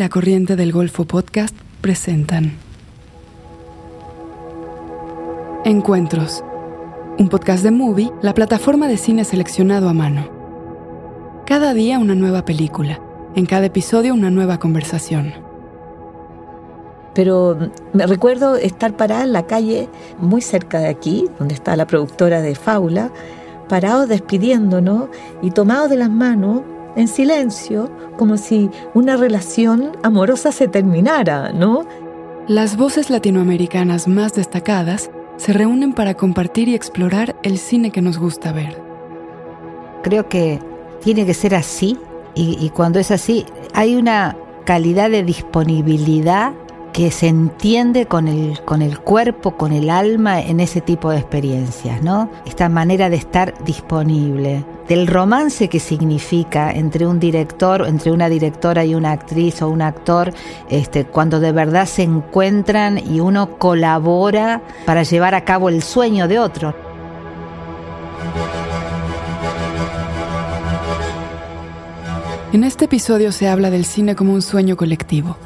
La Corriente del Golfo Podcast presentan Encuentros, un podcast de Movie, la plataforma de cine seleccionado a mano. Cada día una nueva película, en cada episodio una nueva conversación. Pero me recuerdo estar parada en la calle muy cerca de aquí, donde está la productora de Fábula, parados despidiéndonos y tomados de las manos en silencio, como si una relación amorosa se terminara, ¿no? Las voces latinoamericanas más destacadas se reúnen para compartir y explorar el cine que nos gusta ver. Creo que tiene que ser así y, y cuando es así hay una calidad de disponibilidad que se entiende con el, con el cuerpo, con el alma en ese tipo de experiencias, ¿no? Esta manera de estar disponible, del romance que significa entre un director, entre una directora y una actriz o un actor, este, cuando de verdad se encuentran y uno colabora para llevar a cabo el sueño de otro. En este episodio se habla del cine como un sueño colectivo.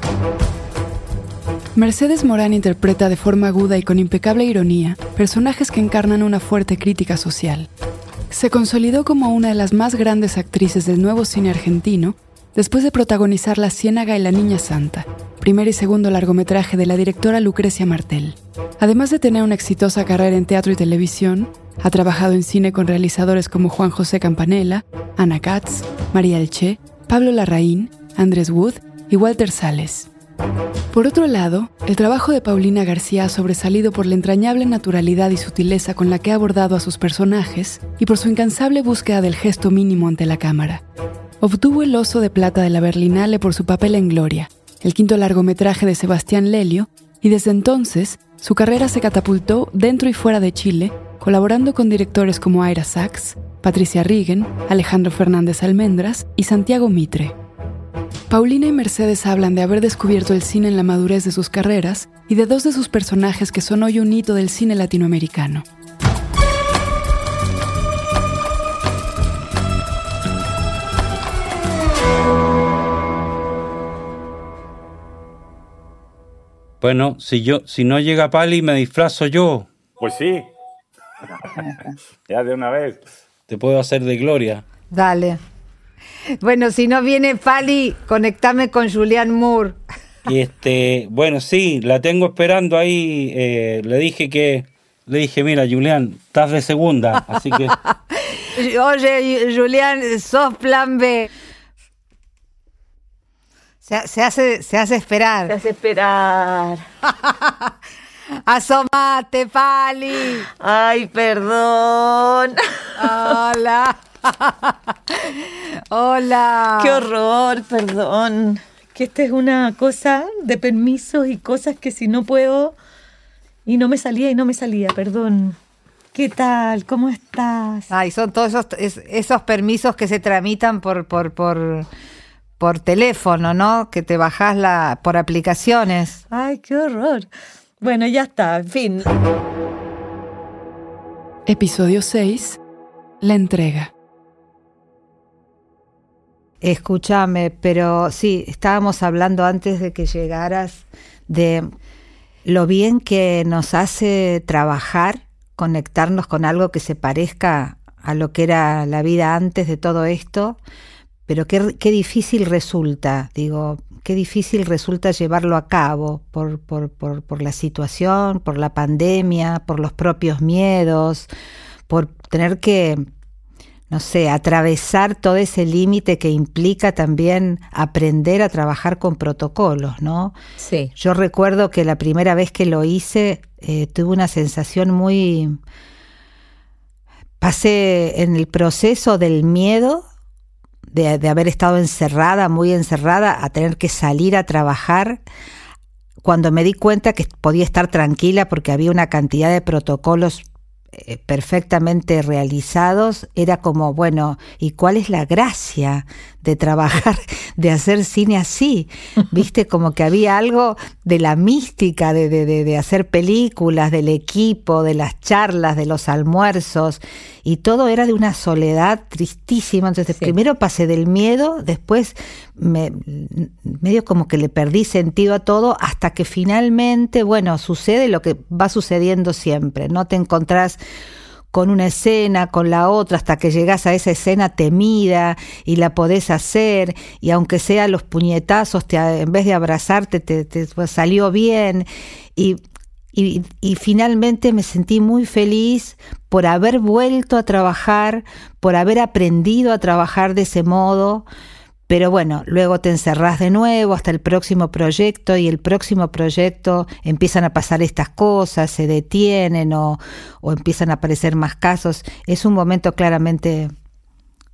Mercedes Morán interpreta de forma aguda y con impecable ironía personajes que encarnan una fuerte crítica social. Se consolidó como una de las más grandes actrices del nuevo cine argentino después de protagonizar La Ciénaga y la Niña Santa, primer y segundo largometraje de la directora Lucrecia Martel. Además de tener una exitosa carrera en teatro y televisión, ha trabajado en cine con realizadores como Juan José Campanella, Ana Katz, María Elche, Pablo Larraín, Andrés Wood y Walter Sales. Por otro lado, el trabajo de Paulina García ha sobresalido por la entrañable naturalidad y sutileza con la que ha abordado a sus personajes y por su incansable búsqueda del gesto mínimo ante la cámara. Obtuvo el Oso de Plata de la Berlinale por su papel en Gloria, el quinto largometraje de Sebastián Lelio, y desde entonces su carrera se catapultó dentro y fuera de Chile, colaborando con directores como Aira Sachs, Patricia Rigen, Alejandro Fernández Almendras y Santiago Mitre. Paulina y Mercedes hablan de haber descubierto el cine en la madurez de sus carreras y de dos de sus personajes que son hoy un hito del cine latinoamericano. Bueno, si yo, si no llega Pali, me disfrazo yo. Pues sí. ya de una vez. Te puedo hacer de gloria. Dale. Bueno, si no viene Pali, conectame con Julian Moore. Y este, bueno, sí, la tengo esperando ahí. eh, le dije que, le dije, mira, Julián, estás de segunda, así que Oye, Julián, sos plan B. Se, se hace, se hace esperar. hace esperar. Asomate, Pali. Ay, perdón. Hola. Hola. Qué horror, perdón. Que esta es una cosa de permisos y cosas que si no puedo y no me salía y no me salía, perdón. ¿Qué tal? ¿Cómo estás? Ay, son todos esos, es- esos permisos que se tramitan por, por, por, por teléfono, ¿no? Que te bajás la, por aplicaciones. Ay, qué horror. Bueno, ya está, en fin. Episodio 6. La entrega. Escúchame, pero sí, estábamos hablando antes de que llegaras de lo bien que nos hace trabajar, conectarnos con algo que se parezca a lo que era la vida antes de todo esto, pero qué, difícil resulta, digo, qué difícil resulta llevarlo a cabo por, por, por, por la situación, por la pandemia, por los propios miedos, por tener que no sé, atravesar todo ese límite que implica también aprender a trabajar con protocolos, ¿no? Sí. Yo recuerdo que la primera vez que lo hice eh, tuve una sensación muy... Pasé en el proceso del miedo de, de haber estado encerrada, muy encerrada, a tener que salir a trabajar cuando me di cuenta que podía estar tranquila porque había una cantidad de protocolos perfectamente realizados, era como, bueno, ¿y cuál es la gracia de trabajar, de hacer cine así, viste, como que había algo de la mística de, de, de, hacer películas, del equipo, de las charlas, de los almuerzos, y todo era de una soledad tristísima. Entonces, primero pasé del miedo, después me, medio como que le perdí sentido a todo, hasta que finalmente, bueno, sucede lo que va sucediendo siempre, no te encontrás con una escena, con la otra, hasta que llegas a esa escena temida y la podés hacer, y aunque sea los puñetazos, te, en vez de abrazarte, te, pues, salió bien. Y, y, y, finalmente me sentí muy feliz por haber vuelto a trabajar, por haber aprendido a trabajar de ese modo, pero bueno, luego te encerrás de nuevo hasta el próximo proyecto y el próximo proyecto empiezan a pasar estas cosas, se detienen o, empiezan a aparecer más casos. Es un momento claramente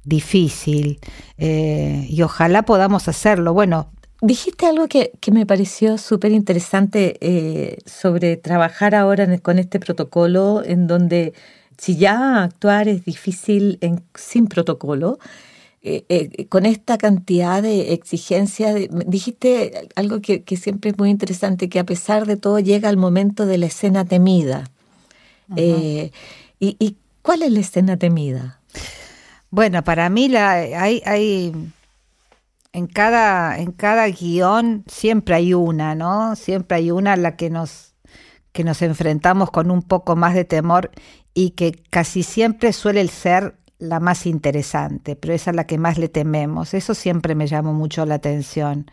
difícil eh, y ojalá podamos hacerlo. Bueno, Dijiste algo que, me pareció súper interesante eh, sobre trabajar ahora con este protocolo, en donde si ya actuar es difícil sin protocolo, eh, eh, con esta cantidad de exigencias, dijiste algo que, siempre es muy interesante, que a pesar de todo llega el momento de la escena temida. Eh, y, cuál es la escena temida? Bueno, para mí la, hay, hay en cada, en cada guion siempre hay una, ¿no? Siempre hay una a la que nos, que nos enfrentamos con un poco más de temor y que casi siempre suele ser la más interesante, pero esa es la que más le tememos. Eso siempre me llamó mucho la atención.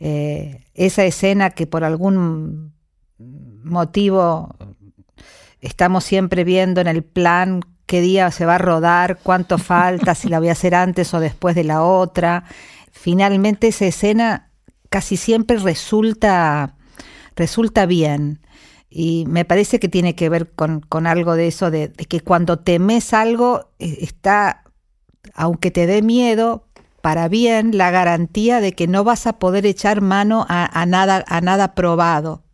Eh, esa escena que por algún motivo estamos siempre viendo en el plan qué día se va a rodar, cuánto falta, si la voy a hacer antes o después de la otra. Finalmente esa escena casi siempre resulta, resulta bien. Y me parece que tiene que ver con, algo de eso, de, que cuando temes algo, eh, está, aunque te dé miedo, para bien la garantía de que no vas a poder echar mano a, nada, a nada probado.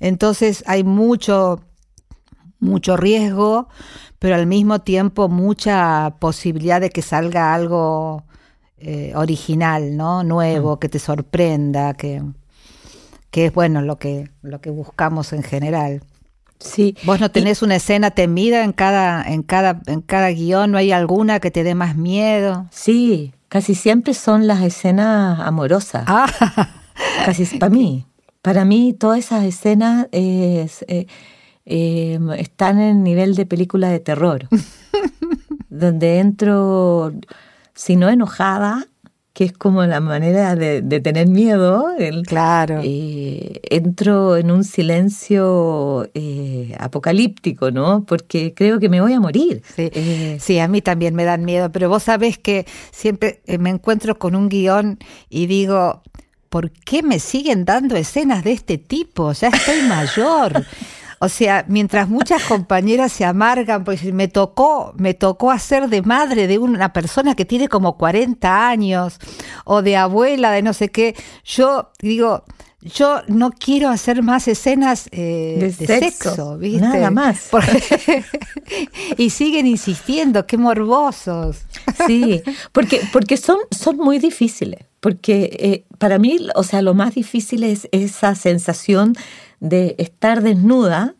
Entonces hay mucho, mucho riesgo, pero al mismo tiempo mucha posibilidad de que salga algo eh, original, ¿no? Nuevo, mm. que te sorprenda, que que es bueno lo que, lo que buscamos en general. Sí. Vos no tenés una escena temida en cada, en cada, en cada guion, ¿no hay alguna que te dé más miedo? Sí, casi siempre son las escenas amorosas. Ah. Casi para mí. Para mí todas esas escenas eh, em, están en nivel de película de terror. donde entro, si no enojada, que es como la manera de, tener miedo. claro. Eh, entro en un silencio eh, apocalíptico, ¿no? Porque creo que me voy a morir. Eh, sí. a mí también me dan miedo, pero vos sabés que siempre me encuentro con un guion y digo, ¿por qué me siguen dando escenas de este tipo? Ya estoy mayor. O sea, mientras muchas compañeras se amargan, pues me tocó, me tocó hacer de madre de una persona que tiene como 40 años o de abuela de no sé qué, yo digo, yo no quiero hacer más escenas eh, de, sexo, ¿viste? Nada más. y siguen insistiendo, qué morbosos. Sí, porque, porque son, son muy difíciles. Porque eh, para mí, o sea, lo más difícil es esa sensación de estar desnuda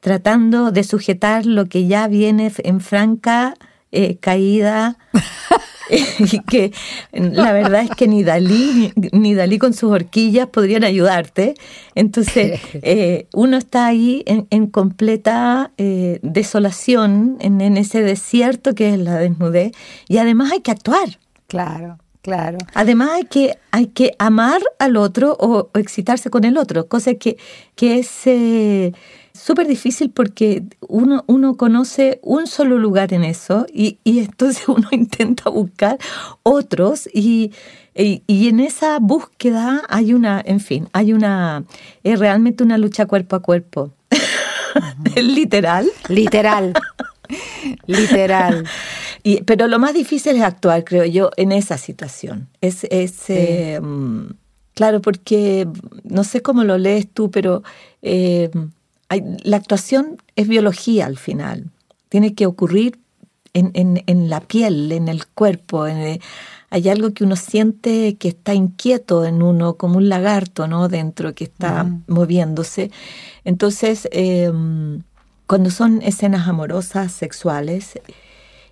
tratando de sujetar lo que ya viene en franca eh, caída y que la verdad es que ni Dalí ni Dalí con sus horquillas podrían ayudarte. Entonces eh, uno está ahí en, completa eh, desolación, en, en, ese desierto que es la desnudez, y además hay que actuar. Claro. Claro. Además hay que, hay que amar al otro o, excitarse con el otro, cosa que, que es eh, súper difícil porque uno, uno conoce un solo lugar en eso y, entonces uno intenta buscar otros y, y, en esa búsqueda hay una, en fin, hay una, es realmente una lucha cuerpo a cuerpo. Literal. Literal. Literal pero lo más difícil es actuar, creo yo, en esa situación. Es, eh, claro, porque no sé cómo lo lees tú, pero eh, la actuación es biología al final. Tiene que ocurrir en, la piel, en el cuerpo. hay algo que uno siente que está inquieto en uno, como un lagarto, ¿no? Dentro que está moviéndose. Entonces, em, cuando son escenas amorosas, sexuales,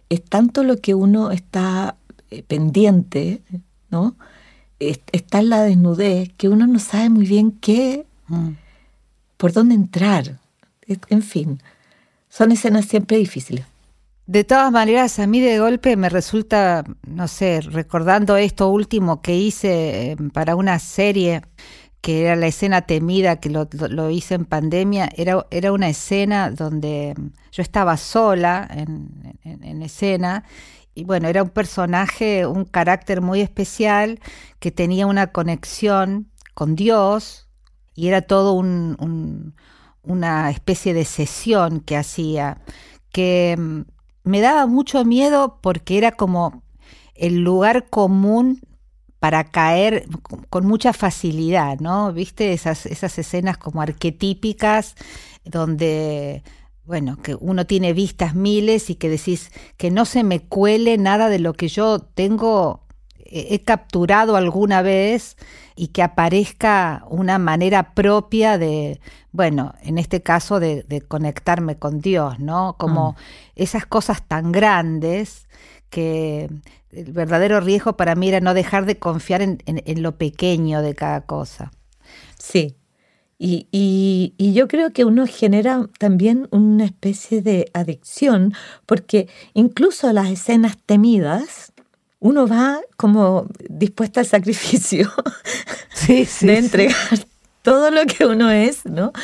es tanto lo que uno está eh, pendiente, ¿no? está en la desnudez que uno no sabe muy bien qué, mm. Por dónde entrar. En fin, son escenas siempre difíciles. De todas maneras, a mí de golpe me resulta, no sé, recordando esto último que hice eh, para una serie, que era la escena temida, que lo, hice en pandemia, era, era una escena donde yo estaba sola en, escena y bueno, era un personaje, un carácter muy especial que tenía una conexión con Dios y era todo un, una especie de sesión que hacía, que me daba mucho miedo porque era como el lugar común para caer con mucha facilidad, ¿no? ¿Viste esas escenas como arquetípicas donde, bueno, que uno tiene vistas miles y que decís que no se me cuele nada de lo que yo tengo, he capturado alguna vez y que aparezca una manera propia de, bueno, en este caso de, conectarme con Dios, ¿no? Como mm. esas cosas tan grandes que el verdadero riesgo para mí era no dejar de confiar en, lo pequeño de cada cosa. Sí, y, y, yo creo que uno genera también una especie de adicción, porque incluso las escenas temidas, uno va como dispuesta al sacrificio de entregar todo lo que uno es, ¿no?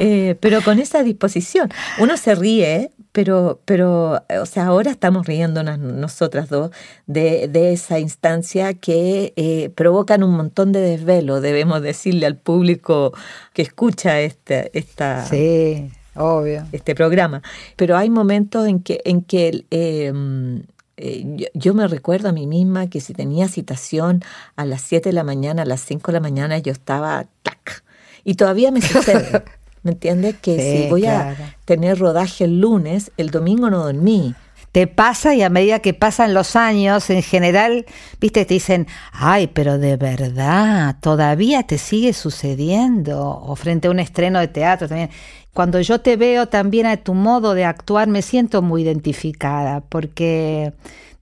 Eh, pero con esa disposición. Uno se ríe, pero, pero, o sea, ahora estamos riéndonos nosotras dos de, esa instancia que eh, provocan un montón de desvelo, debemos decirle al público que escucha este, esta... Sí, obvio. Este programa. Pero hay momentos en que, en que em, eh, yo, me recuerdo a mí misma que si tenía citación a las 7 de la mañana, a las 5 de la mañana, yo estaba tac. Y todavía me sucede. ¿Me entiendes? Que si voy a tener rodaje el lunes, el domingo no dormí. Te pasa y a medida que pasan los años, en general, viste, te dicen, ay, pero de verdad, todavía te sigue sucediendo. O frente a un estreno de teatro también. Cuando yo te veo también a tu modo de actuar, me siento muy identificada, porque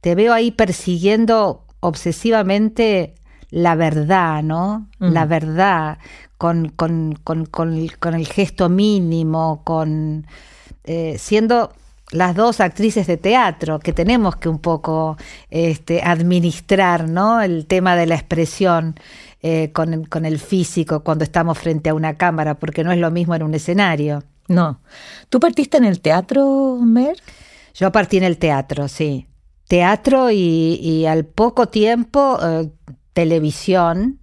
te veo ahí persiguiendo obsesivamente la verdad, ¿no? La mm. verdad, con, con, con, con, el gesto mínimo, con eh, siendo las dos actrices de teatro que tenemos que un poco este, administrar, ¿no? El tema de la expresión. Eh, con, con, el físico cuando estamos frente a una cámara, porque no es lo mismo en un escenario. No. ¿Tú partiste en el teatro, Mer? Yo partí en el teatro, sí. Teatro y, al poco tiempo eh, televisión,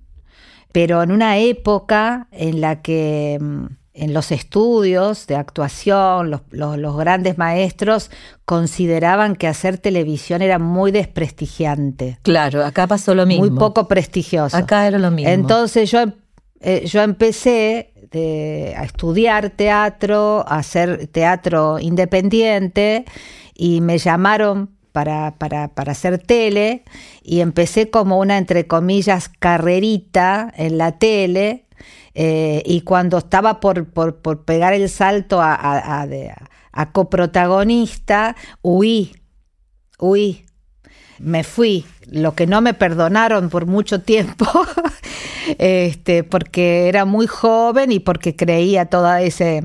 pero en una época en la que mm, en los estudios de actuación, los, los, grandes maestros consideraban que hacer televisión era muy desprestigiante. Claro, acá pasó lo mismo. Muy poco prestigioso. Acá era lo mismo. Entonces yo, eh, yo empecé a estudiar teatro, a hacer teatro independiente y me llamaron para, para, para, hacer tele y empecé como una, entre comillas, carrerita en la tele eh, y cuando estaba por, por, por, pegar el salto a, coprotagonista, huí, huí, me fui, lo que no me perdonaron por mucho tiempo, este, porque era muy joven y porque creía toda ese,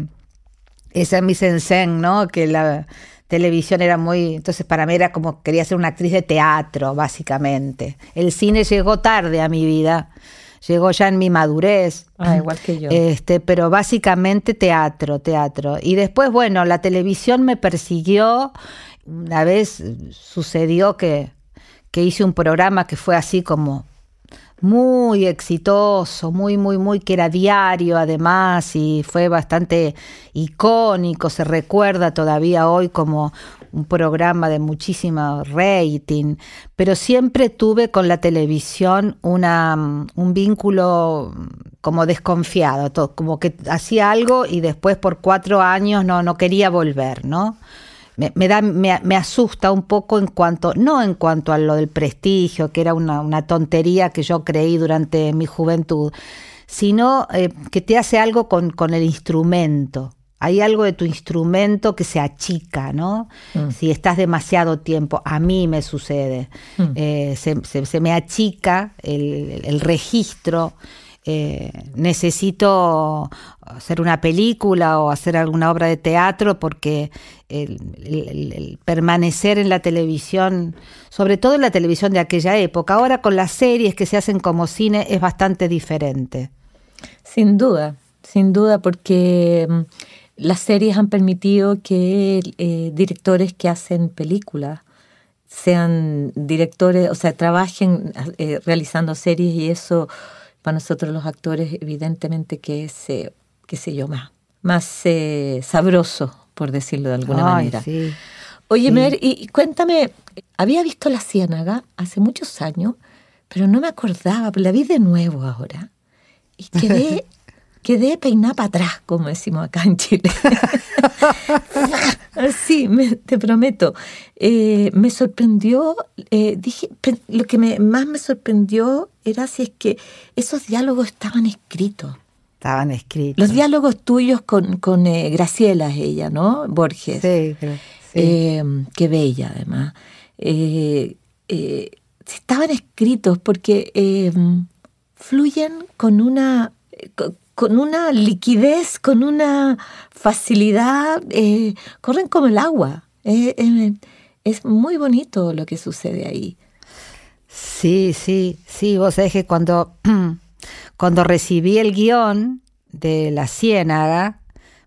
esa mise ¿no? Que la televisión era muy, entonces para mí era como quería ser una actriz de teatro, básicamente. El cine llegó tarde a mi vida, llegó ya en mi madurez. Ah, igual que yo. Este, pero básicamente teatro, teatro. Y después, bueno, la televisión me persiguió. Una vez sucedió que, que hice un programa que fue así como muy exitoso, muy, muy, muy, que era diario además y fue bastante icónico, se recuerda todavía hoy como un programa de muchísimo rating, pero siempre tuve con la televisión una, un vínculo como desconfiado, como que hacía algo y después por cuatro años no, no quería volver, ¿no? me, da, me, asusta un poco en cuanto, no en cuanto a lo del prestigio, que era una, tontería que yo creí durante mi juventud, sino eh, que te hace algo con, con, el instrumento. Hay algo de tu instrumento que se achica, ¿no? Mm. Si estás demasiado tiempo, a mí me sucede, mm. eh, se, me achica el, el registro eh, necesito hacer una película o hacer alguna obra de teatro porque el, permanecer en la televisión, sobre todo en la televisión de aquella época, ahora con las series que se hacen como cine es bastante diferente. Sin duda, sin duda, porque mm, las series han permitido que eh, directores que hacen películas sean directores, o sea, trabajen eh, realizando series y eso para nosotros los actores, evidentemente que es, eh, qué sé yo, más, más eh, sabroso, por decirlo de alguna manera. Oye, Mer, y, cuéntame, había visto La Ciénaga hace muchos años, pero no me acordaba, la vi de nuevo ahora. Y quedé, quedé peinada para atrás, como decimos acá en Chile. sí, te prometo. Eh, me sorprendió, eh, dije, lo que me, más me sorprendió era si es que esos diálogos estaban escritos. Estaban escritos. Los diálogos tuyos con, con eh, Graciela, ella, ¿no? Borges. Sí, sí. qué bella, además. estaban escritos porque fluyen con una con una liquidez, con una facilidad, eh, corren como el agua. Eh, eh, es muy bonito lo que sucede ahí. Sí, sí, sí, vos sabés que cuando, cuando recibí el guion de La Ciénaga,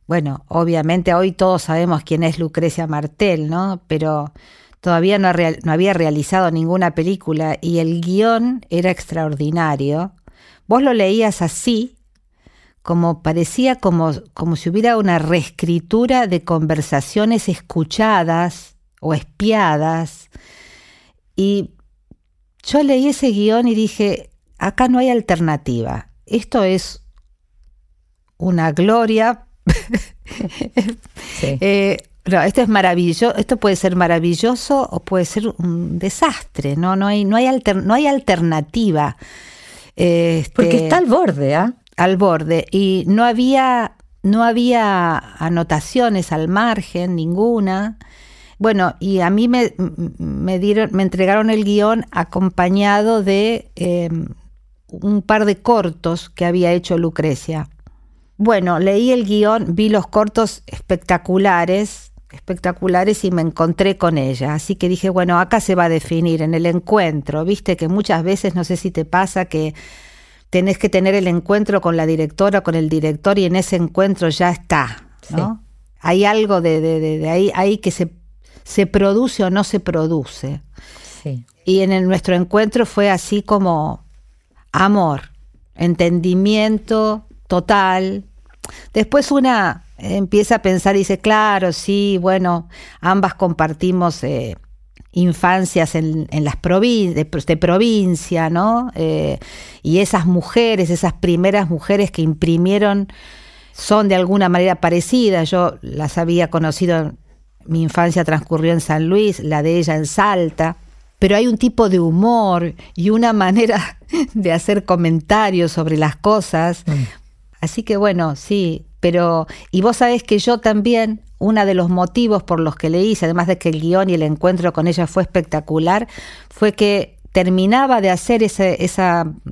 bueno, obviamente hoy todos sabemos quién es Lucrecia Martel, ¿no? Pero todavía no, no había realizado ninguna película y el guion era extraordinario. Vos lo leías así como parecía como, como si hubiera una reescritura de conversaciones escuchadas o espiadas. Y yo leí ese guion y dije, acá no hay alternativa. Esto es una gloria. Eh, esto es maravilloso, esto puede ser maravilloso o puede ser un desastre, ¿no? No hay, no hay, no hay alternativa. Este, Porque está al borde, ¿ah? Al borde y no había, no había anotaciones al margen, ninguna. Bueno, y a mí me, me dieron, me entregaron el guion acompañado de em, un par de cortos que había hecho Lucrecia. Bueno, leí el guion, vi los cortos espectaculares, espectaculares y me encontré con ella. Así que dije, bueno, acá se va a definir en el encuentro. Viste que muchas veces, no sé si te pasa, que tenés que tener el encuentro con la directora, con el director, y en ese encuentro ya está, ¿no? Hay algo de, de, ahí, ahí, que se, se produce o no se produce. Y en nuestro encuentro fue así como amor, entendimiento total. Después una empieza a pensar y dice, claro, sí, bueno, ambas compartimos eh, infancias en, las de, de, provincia, ¿no? Eh, y esas mujeres, esas primeras mujeres que imprimieron, son de alguna manera parecidas. Yo las había conocido, mi infancia transcurrió en San Luis, la de ella en Salta. Pero hay un tipo de humor y una manera de hacer comentarios sobre las cosas. Mm. Así que bueno, sí, pero, y vos sabés que yo también, uno de los motivos por los que le hice, además de que el guion y el encuentro con ella fue espectacular, fue que terminaba de hacer ese,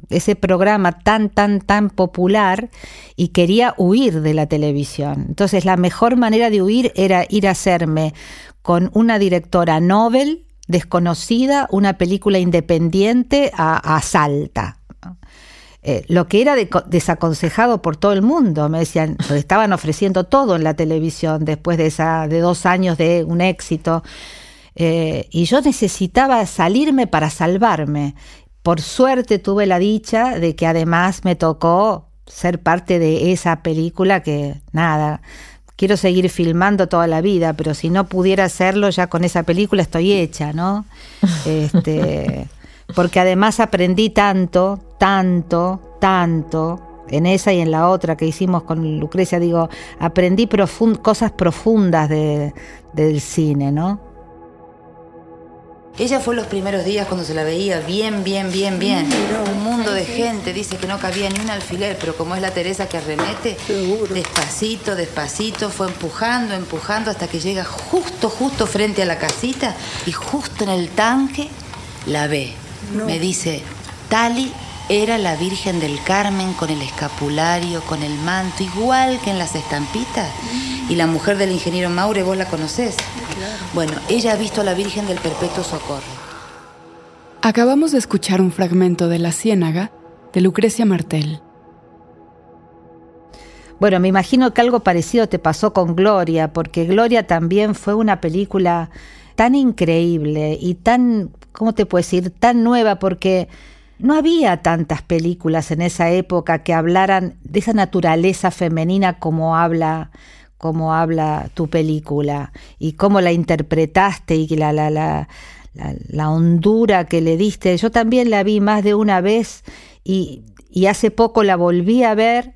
ese programa tan, tan, tan popular y quería huir de la televisión. Entonces la mejor manera de huir era ir a hacerme con una directora Nobel desconocida, una película independiente a, a Salta. Eh, lo que era desaconsejado por todo el mundo. Me decían, estaban ofreciendo todo en la televisión después de, esa, de dos años de un éxito. Eh, y yo necesitaba salirme para salvarme. Por suerte tuve la dicha de que además me tocó ser parte de esa película que, nada, quiero seguir filmando toda la vida, pero si no pudiera hacerlo ya con esa película estoy hecha, ¿no? Este, porque además aprendí tanto, tanto, tanto en esa y en la otra que hicimos con Lucrecia, digo, aprendí cosas profundas del cine, ¿no? Ella fue los primeros días cuando se la veía bien, bien, bien, bien. Un mundo de gente, dice que no cabía ni un alfiler, pero como es la Teresa que arremete, despacito, despacito, fue empujando, empujando hasta que llega justo, justo frente a la casita y justo en el tanque la ve. Me dice, Tali era la Virgen del Carmen con el escapulario, con el manto, igual que en las estampitas. Y la mujer del ingeniero Maure, vos la conocés. Bueno, ella ha visto a la Virgen del Perpetuo Socorro. Acabamos de escuchar un fragmento de La Ciénaga de Lucrecia Martel. Bueno, me imagino que algo parecido te pasó con Gloria, porque Gloria también fue una película tan increíble y tan, ¿cómo te puedo decir?, tan nueva, porque no había tantas películas en esa época que hablaran de esa naturaleza femenina como habla habla tu película y cómo la interpretaste y la, la, la, la, hondura que le diste. Yo también la vi más de una vez y, y hace poco la volví a ver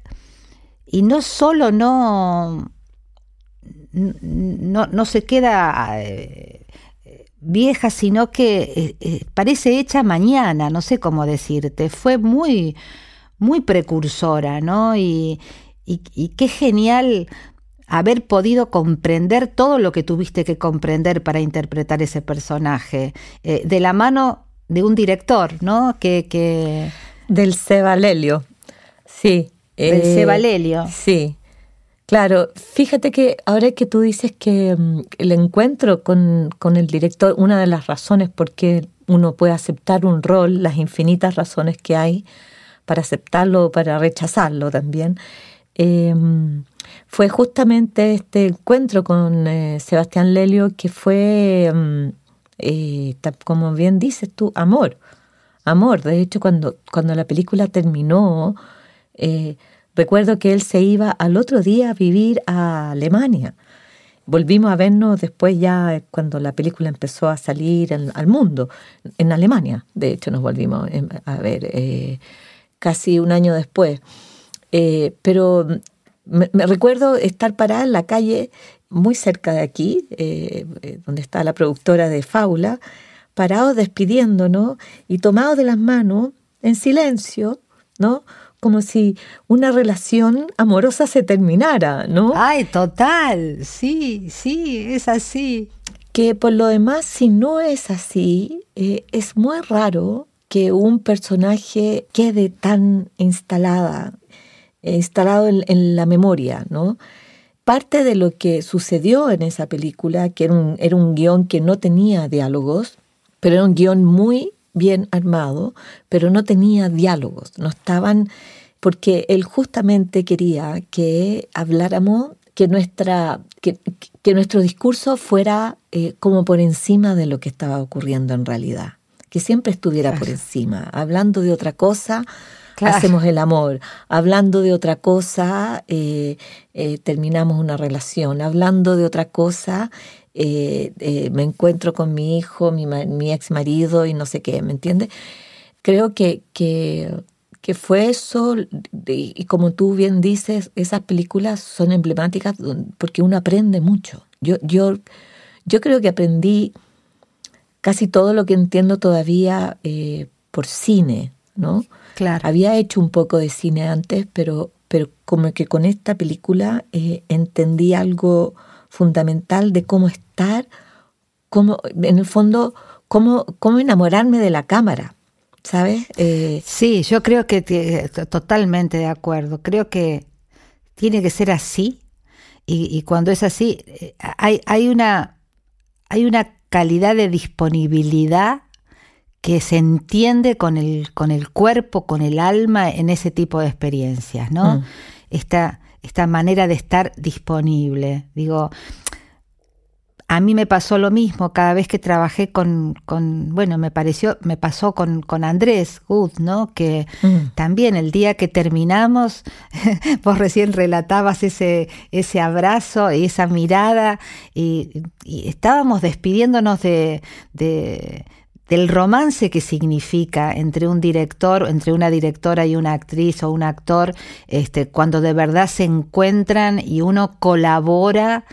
y no solo no, no, no se queda eh, vieja, sino que eh, eh, parece hecha mañana, no sé cómo decirte. Fue muy, muy precursora, ¿no? Y, y, qué genial haber podido comprender todo lo que tuviste que comprender para interpretar ese personaje, eh, de la mano de un director, ¿no? Que, que... Del Seba Lelio, sí. Del Seba Lelio. Sí, Claro, fíjate que ahora que tú dices que mm, el encuentro con, el director, una de las razones por qué uno puede aceptar un rol, las infinitas razones que hay para aceptarlo o para rechazarlo también, em, fue justamente este encuentro con eh, Sebastián Lelio que fue, mm, eh, como bien dices tú, amor. Amor. De hecho, cuando, cuando la película terminó, eh, Recuerdo que él se iba al otro día a vivir a Alemania. Volvimos a vernos después ya cuando la película empezó a salir al mundo, en Alemania. De hecho, nos volvimos a ver eh, casi un año después. Eh, pero me, recuerdo estar parada en la calle muy cerca de aquí, eh, donde está la productora de Faula, parados despidiéndonos y tomados de las manos en silencio, ¿no? Como si una relación amorosa se terminara, ¿no? Ay, total, sí, sí, es así. Que por lo demás, si no es así, eh, es muy raro que un personaje quede tan instalada, instalado en, la memoria, ¿no? Parte de lo que sucedió en esa película, que era un, era un guion que no tenía diálogos, pero era un guion muy bien armado, pero no tenía diálogos, no estaban, porque él justamente quería que habláramos, que, nuestra, que, nuestro discurso fuera eh, como por encima de lo que estaba ocurriendo en realidad, que siempre estuviera por encima, hablando de otra cosa. Hacemos el amor. Hablando de otra cosa, eh, eh, terminamos una relación. Hablando de otra cosa, eh, eh, me encuentro con mi hijo, mi, mi, ex marido y no sé qué, ¿me entiendes? Creo que, que, que fue eso, y como tú bien dices, esas películas son emblemáticas porque uno aprende mucho. Yo, yo, yo creo que aprendí casi todo lo que entiendo todavía eh, por cine, ¿no? Claro. Había hecho un poco de cine antes, pero, pero como que con esta película entendí algo fundamental de cómo estar, cómo, en el fondo, cómo, cómo enamorarme de la cámara. ¿Sabes? Eh, sí, yo creo que totalmente de acuerdo. Creo que tiene que ser así. Y, cuando es así, eh, hay, hay, una, hay una calidad de disponibilidad que se entiende con el, con el cuerpo, con el alma en ese tipo de experiencias, ¿no? Mm. Esta, esta manera de estar disponible. Digo, a mí me pasó lo mismo cada vez que trabajé con, con bueno, me pareció, me pasó con, con Andrés Good, ¿no? Que mm. también el día que terminamos, vos recién relatabas ese, ese abrazo y esa mirada, y, estábamos despidiéndonos de, de del romance que significa entre un director, entre una directora y una actriz o un actor, este, cuando de verdad se encuentran y uno colabora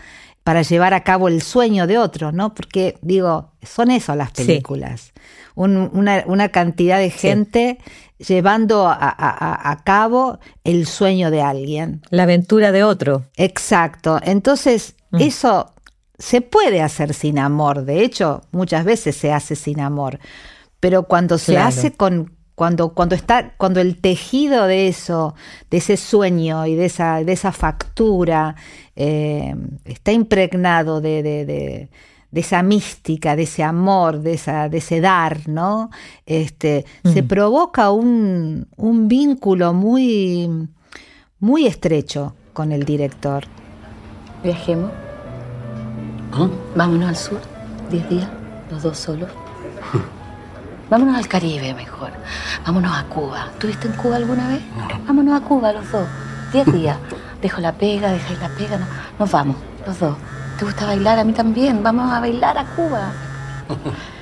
para llevar a cabo el sueño de otro, ¿no? Porque digo, son eso las películas. una, cantidad de gente llevando a, cabo el sueño de alguien. La aventura de otro. Exacto. Entonces, mm. eso se puede hacer sin amor. De hecho, muchas veces se hace sin amor. Pero cuando se hace con, cuando, cuando, está, cuando el tejido de eso, de ese sueño y de esa, de esa factura, eh, está impregnado de, de, de, esa mística, de ese amor, de, esa, de ese dar, ¿no? Este, Se provoca un, un, vínculo muy, muy estrecho con el director. Viajemos. ¿Ah? Vámonos al sur, diez días, los dos solos. Vámonos al Caribe mejor. Vámonos a Cuba. ¿Tuviste en Cuba alguna vez? Vámonos a Cuba los dos. Diez días. Dejo la pega, dejáis la pega. Nos vamos, los dos. ¿Te gusta bailar? A mí también. Vamos a bailar a Cuba.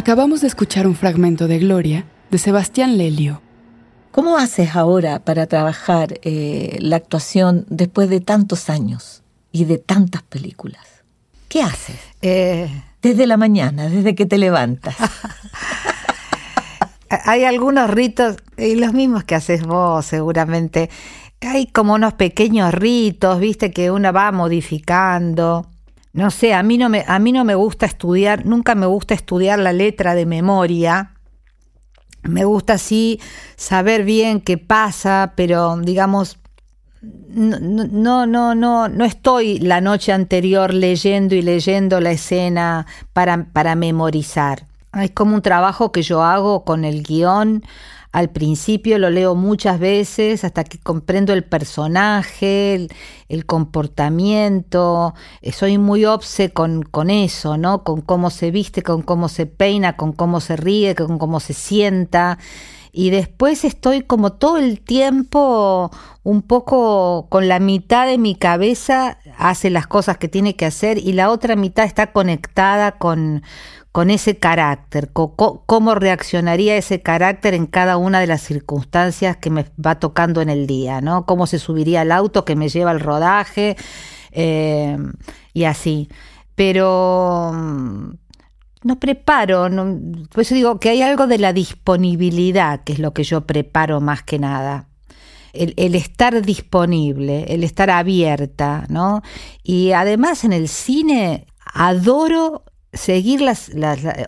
Acabamos de escuchar un fragmento de Gloria de Sebastián Lelio. ¿Cómo haces ahora para trabajar eh, la actuación después de tantos años y de tantas películas? ¿Qué haces? Eh, desde la mañana, desde que te levantas. Hay algunos ritos, y los mismos que haces vos seguramente. Hay como unos pequeños ritos, viste, que uno va modificando. No sé, a mí no me, a mí no me gusta estudiar, nunca me gusta estudiar la letra de memoria, me gusta así saber bien qué pasa, pero digamos, no, no, no, no, no estoy la noche anterior leyendo y leyendo la escena para, para memorizar. Es como un trabajo que yo hago con el guion al principio lo leo muchas veces hasta que comprendo el personaje, el, comportamiento. Eh, soy muy obse con, con, eso, ¿no? Con cómo se viste, con cómo se peina, con cómo se ríe, con cómo se sienta. Y después estoy como todo el tiempo un poco con la mitad de mi cabeza hace las cosas que tiene que hacer y la otra mitad está conectada con, con ese carácter, cómo reaccionaría ese carácter en cada una de las circunstancias que me va tocando en el día, ¿no? Cómo se subiría al auto que me lleva al rodaje eh, y así. Pero mm, no preparo, por eso digo que hay algo de la disponibilidad, que es lo que yo preparo más que nada. El, estar disponible, el estar abierta, ¿no? Y además en el cine adoro seguir las,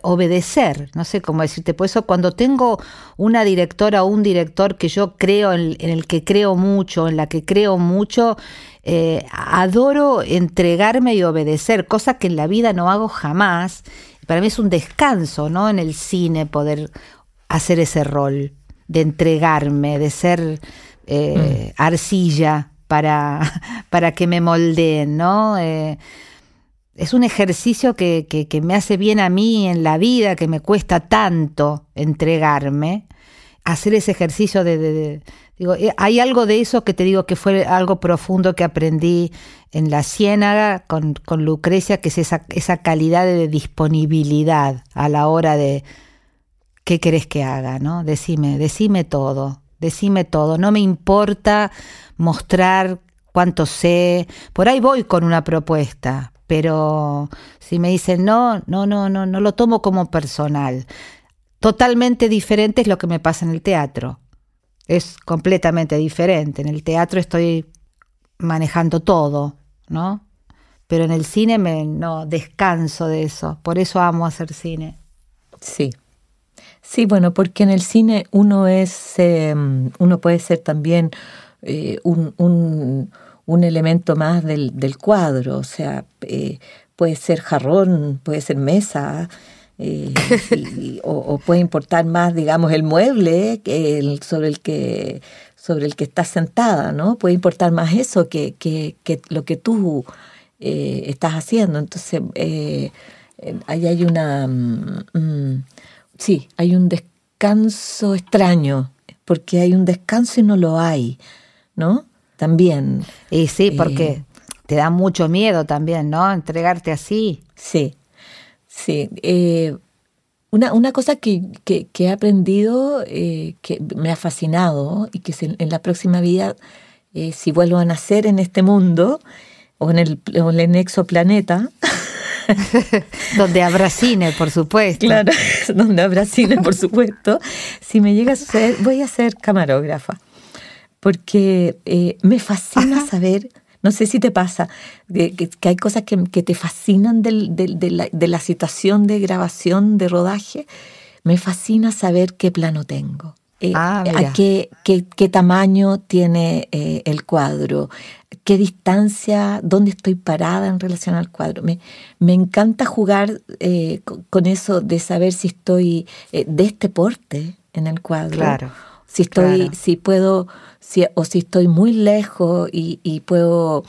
obedecer, no sé cómo decirte, por eso cuando tengo una directora o un director que yo creo en, el que creo mucho, en la que creo mucho, eh, adoro entregarme y obedecer, cosa que en la vida no hago jamás. Para mí es un descanso, ¿no? En el cine poder hacer ese rol de entregarme, de ser eh, mm. arcilla para, para que me moldeen, ¿no? Eh, es un ejercicio que, que, me hace bien a mí en la vida, que me cuesta tanto entregarme, hacer ese ejercicio de, digo, eh, hay algo de eso que te digo que fue algo profundo que aprendí en la ciénaga con, con Lucrecia, que es esa, esa calidad de disponibilidad a la hora de qué querés que haga, ¿no? Decime, decime todo, decime todo, no me importa mostrar cuánto sé, por ahí voy con una propuesta, pero si me dicen no, no, no, no, no lo tomo como personal. Totalmente diferente es lo que me pasa en el teatro. Es completamente diferente. En el teatro estoy manejando todo, ¿no? Pero en el cine me no descanso de eso. Por eso amo hacer cine. Sí. Sí, bueno, porque en el cine uno es, em, uno puede ser también eh, un, un elemento más del, del cuadro, o sea, eh, puede ser jarrón, puede ser mesa, eh, o, puede importar más, digamos, el mueble que el, sobre el que sobre el que estás sentada, ¿no? Puede importar más eso que, que, que lo que tú eh, estás haciendo. Entonces, ahí hay una... Mm, mm, sí, hay un descanso extraño porque hay un descanso y no lo hay, ¿no? También. Y sí, porque eh, te da mucho miedo también, ¿no? Entregarte así. Sí, sí. Eh, una, una, cosa que, que, he aprendido, eh, que me ha fascinado y que en la próxima vida, si vuelvo a nacer en este mundo o en el, o en el exoplaneta, donde habrá cine, por supuesto. Claro, donde habrá cine, por supuesto. Si me llega a suceder, voy a ser camarógrafa. Porque eh, me fascina saber, no sé si te pasa, que, hay cosas que, te fascinan de, la, situación de grabación, de rodaje. Me fascina saber qué plano tengo. Eh, ah, a qué, qué, tamaño tiene eh, el cuadro, qué distancia, dónde estoy parada en relación al cuadro. Me, me encanta jugar eh, con eso de saber si estoy de este porte en el cuadro. Claro. Si estoy, si puedo, si, o si estoy muy lejos y, y puedo,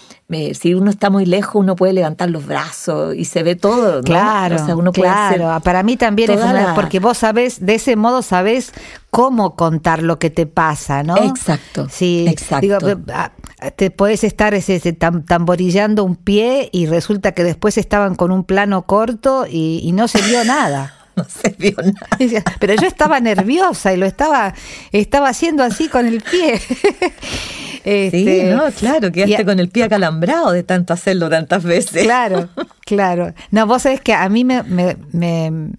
si uno está muy lejos, uno puede levantar los brazos y se ve todo. Claro, o sea, uno claro. Para mí también es porque vos sabés, de ese modo sabés cómo contar lo que te pasa, ¿no? Exacto. Sí, exacto. Ah, te puedes estar ese, tamborillando un pie y resulta que después estaban con un plano corto y, y no se vio nada. No se vio nada. Pero yo estaba nerviosa y lo estaba, estaba haciendo así con el pie. sí, este, no, claro, quedaste con el pie acalambrado de tanto hacerlo tantas veces. Claro, claro. No, vos sabés que a mí me, me, me,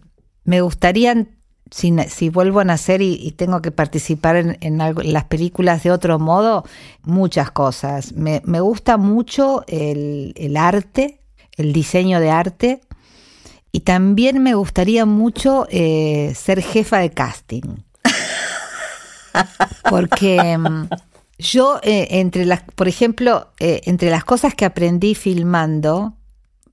me gustaría, si, si, vuelvo a nacer y, tengo que participar en, en, las películas de otro modo, muchas cosas. Me, me gusta mucho el, el arte, el diseño de arte y también me gustaría mucho eh, ser jefa de casting. Porque mm, yo, eh, entre las, por ejemplo, eh, entre las cosas que aprendí filmando,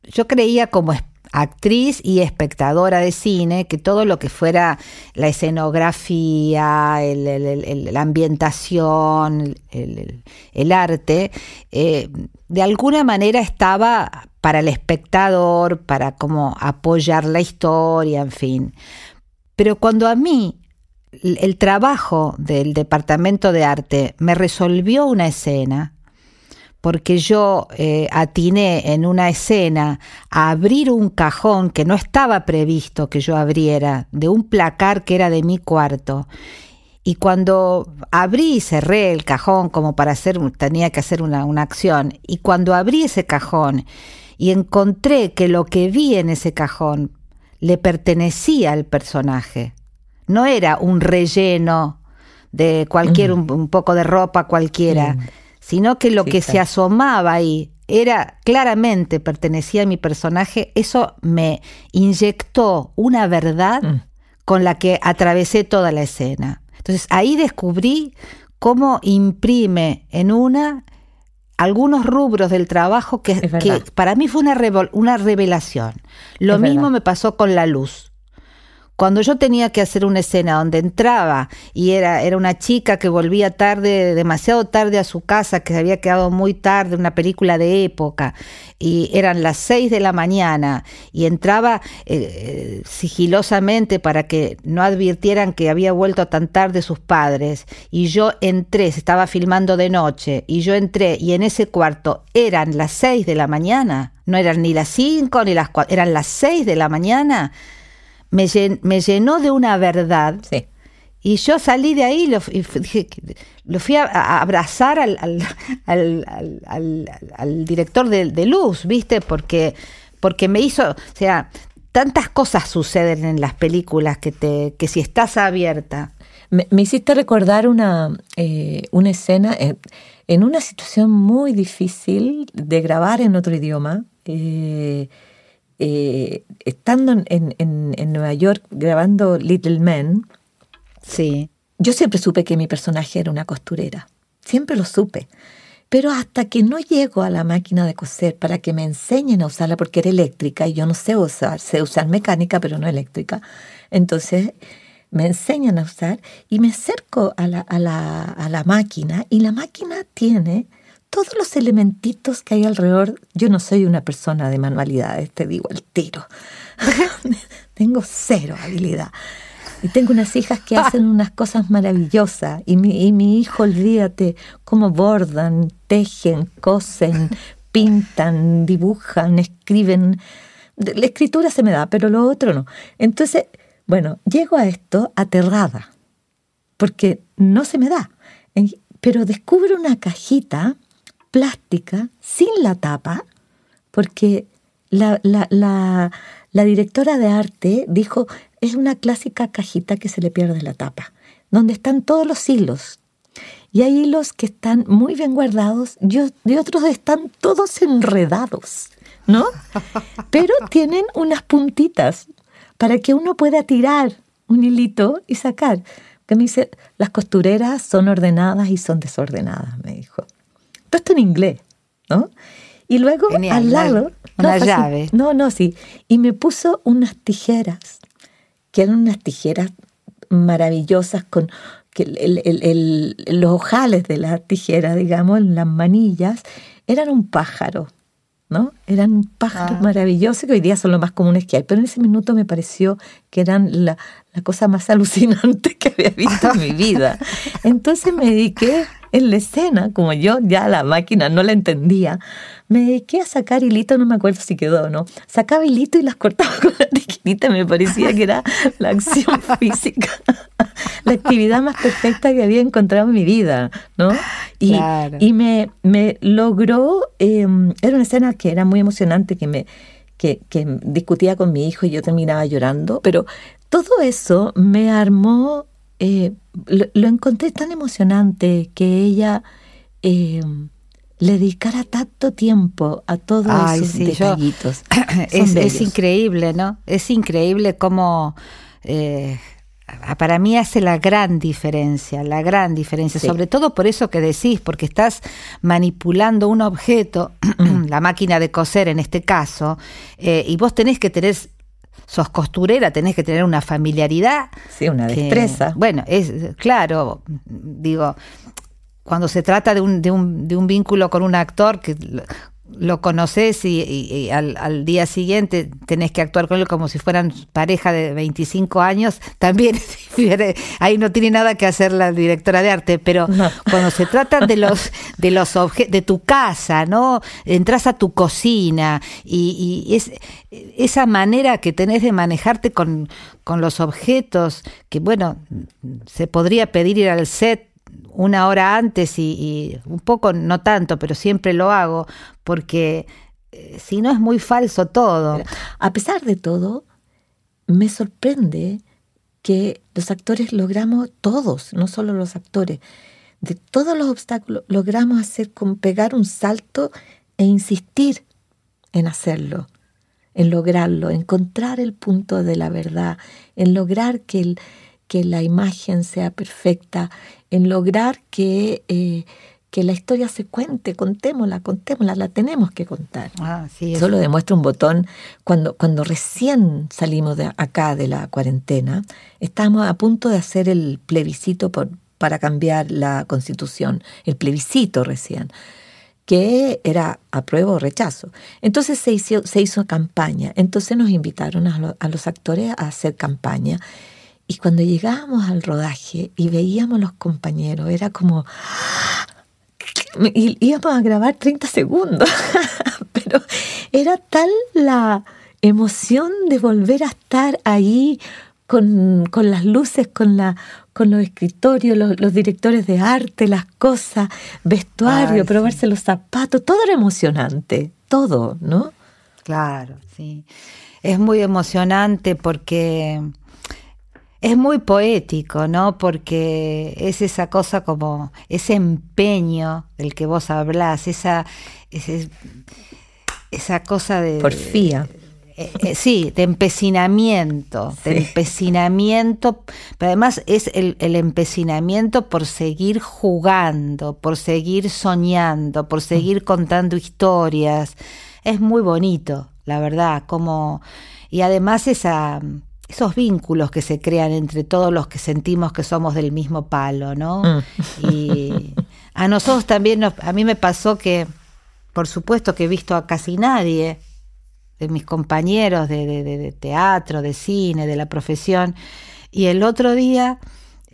yo creía como actriz y espectadora de cine que todo lo que fuera la escenografía, la ambientación, el, arte, de alguna manera estaba para el espectador, para como apoyar la historia, en fin. Pero cuando a mí el trabajo del departamento de arte me resolvió una escena, porque yo eh, atiné en una escena a abrir un cajón que no estaba previsto que yo abriera, de un placar que era de mi cuarto. Y cuando abrí y cerré el cajón como para hacer, tenía que hacer una, una acción, y cuando abrí ese cajón y encontré que lo que vi en ese cajón le pertenecía al personaje. No era un relleno de cualquier, un, poco de ropa cualquiera, sino que lo que se asomaba ahí era claramente pertenecía a mi personaje, eso me inyectó una verdad mm. con la que atravesé toda la escena. Entonces ahí descubrí cómo imprime en una algunos rubros del trabajo que, para mí fue una, una revelación. Lo mismo me pasó con la luz. Cuando yo tenía que hacer una escena donde entraba y era, era una chica que volvía tarde, demasiado tarde a su casa, que se había quedado muy tarde, una película de época, y eran las seis de la mañana, y entraba eh, sigilosamente para que no advirtieran que había vuelto tan tarde sus padres, y yo entré, se estaba filmando de noche, y yo entré, y en ese cuarto eran las seis de la mañana, no eran ni las cinco ni las cuatro, eran las seis de la mañana me, llenó de una verdad. Y yo salí de ahí y lo, fui a, abrazar al, al, director de, luz, ¿viste? Porque, porque me hizo, o sea, tantas cosas suceden en las películas que, te, que si estás abierta. Me, hiciste recordar una, eh, una escena en, en, una situación muy difícil de grabar en otro idioma. Eh, eh, estando en, en, Nueva York grabando Little Men, sí. yo siempre supe que mi personaje era una costurera. Siempre lo supe. Pero hasta que no llego a la máquina de coser para que me enseñen a usarla, porque era eléctrica y yo no sé usar, sé usar mecánica, pero no eléctrica. Entonces me enseñan a usar y me acerco a la, a la, a la máquina y la máquina tiene todos los elementitos que hay alrededor. Yo no soy una persona de manualidades, te digo el tiro. Tengo cero habilidad. Y tengo unas hijas que hacen unas cosas maravillosas. Y mi, y mi hijo, olvídate, cómo bordan, tejen, cosen, pintan, dibujan, escriben. La escritura se me da, pero lo otro no. Entonces, bueno, llego a esto aterrada, porque no se me da. Pero descubro una cajita plástica sin la tapa, porque la, la, la, la directora de arte dijo, es una clásica cajita que se le pierde la tapa, donde están todos los hilos. Y hay hilos que están muy bien guardados y otros están todos enredados, ¿no? Pero tienen unas puntitas para que uno pueda tirar un hilito y sacar. Que me dice, las costureras son ordenadas y son desordenadas, me dijo. Todo esto en inglés, ¿no? Y luego al lado... Una llave. No, no, sí. Y me puso unas tijeras, que eran unas tijeras maravillosas con que los ojales de la tijera, digamos, las manillas, eran un pájaro, ¿no? Eran un pájaro ah. maravilloso que hoy día son los más comunes que hay, pero en ese minuto me pareció que eran la, la cosa más alucinante que había visto en mi vida. Entonces me dediqué en la escena, como yo ya la máquina no la entendía, me dediqué a sacar hilito, no me acuerdo si quedó o no. Sacaba hilito y las cortaba con la tijerita, me parecía que era la acción física, la actividad más perfecta que había encontrado en mi vida, ¿no? Y, y me, me logró, em, era una escena que era muy emocionante, que me... Que, que discutía con mi hijo y yo terminaba llorando, pero todo eso me armó eh, lo, encontré tan emocionante que ella eh, le dedicara tanto tiempo a todos esos detallitos. es, increíble, ¿no? Es increíble cómo eh, para mí hace la gran diferencia, la gran diferencia, sobre todo por eso que decís, porque estás manipulando un objeto, la máquina de coser en este caso, y vos tenés que tener sos costurera, tenés que tener una familiaridad. Sí, una destreza. bueno, es claro, digo, cuando se trata de un, de un, de un vínculo con un actor que lo conoces y, al, día siguiente tenés que actuar con él como si fueran pareja de 25 años, también ahí no tiene nada que hacer la directora de arte, pero cuando se trata de los de los de tu casa, ¿no? Entras a tu cocina y, y es esa manera que tenés de manejarte con, con los objetos, que bueno, se podría pedir ir al set una hora antes y, un poco, no tanto, pero siempre lo hago, porque eh, si no es muy falso todo. A pesar de todo, me sorprende que los actores logramos, todos, no solo los actores, de todos los obstáculos, logramos hacer con pegar un salto e insistir en hacerlo, en lograrlo, encontrar el punto de la verdad, en lograr que el, que la imagen sea perfecta, en lograr que, eh, que la historia se cuente, contémosla, contémosla, la tenemos que contar. Ah, sí, Solo demuestra un botón. Cuando, cuando recién salimos de acá de la cuarentena, estábamos a punto de hacer el plebiscito por, para cambiar la constitución, el plebiscito recién que era apruebo o rechazo. Entonces se hizo, se hizo campaña, entonces nos invitaron a, a los actores a hacer campaña y cuando llegábamos al rodaje y veíamos los compañeros, era como... Y íbamos a grabar 30 segundos, pero era tal la emoción de volver a estar ahí con, las luces, con, la, con los escritorios, los, directores de arte, las cosas, vestuario, probarse los zapatos, todo era emocionante, todo, ¿no? Claro, sí. Es muy emocionante porque es muy poético, ¿no? Porque es esa cosa como ese empeño del que vos hablás, esa, esa cosa de... Porfía. Eh, eh, sí, de empecinamiento, de empecinamiento, pero además es el, el, empecinamiento por seguir jugando, por seguir soñando, por seguir contando historias. Es muy bonito, la verdad, como... Y además esa esos vínculos que se crean entre todos los que sentimos que somos del mismo palo, ¿no? Mm. Y a nosotros también, a mí me pasó que, por supuesto que he visto a casi nadie de mis compañeros de, teatro, de cine, de la profesión, Y el otro día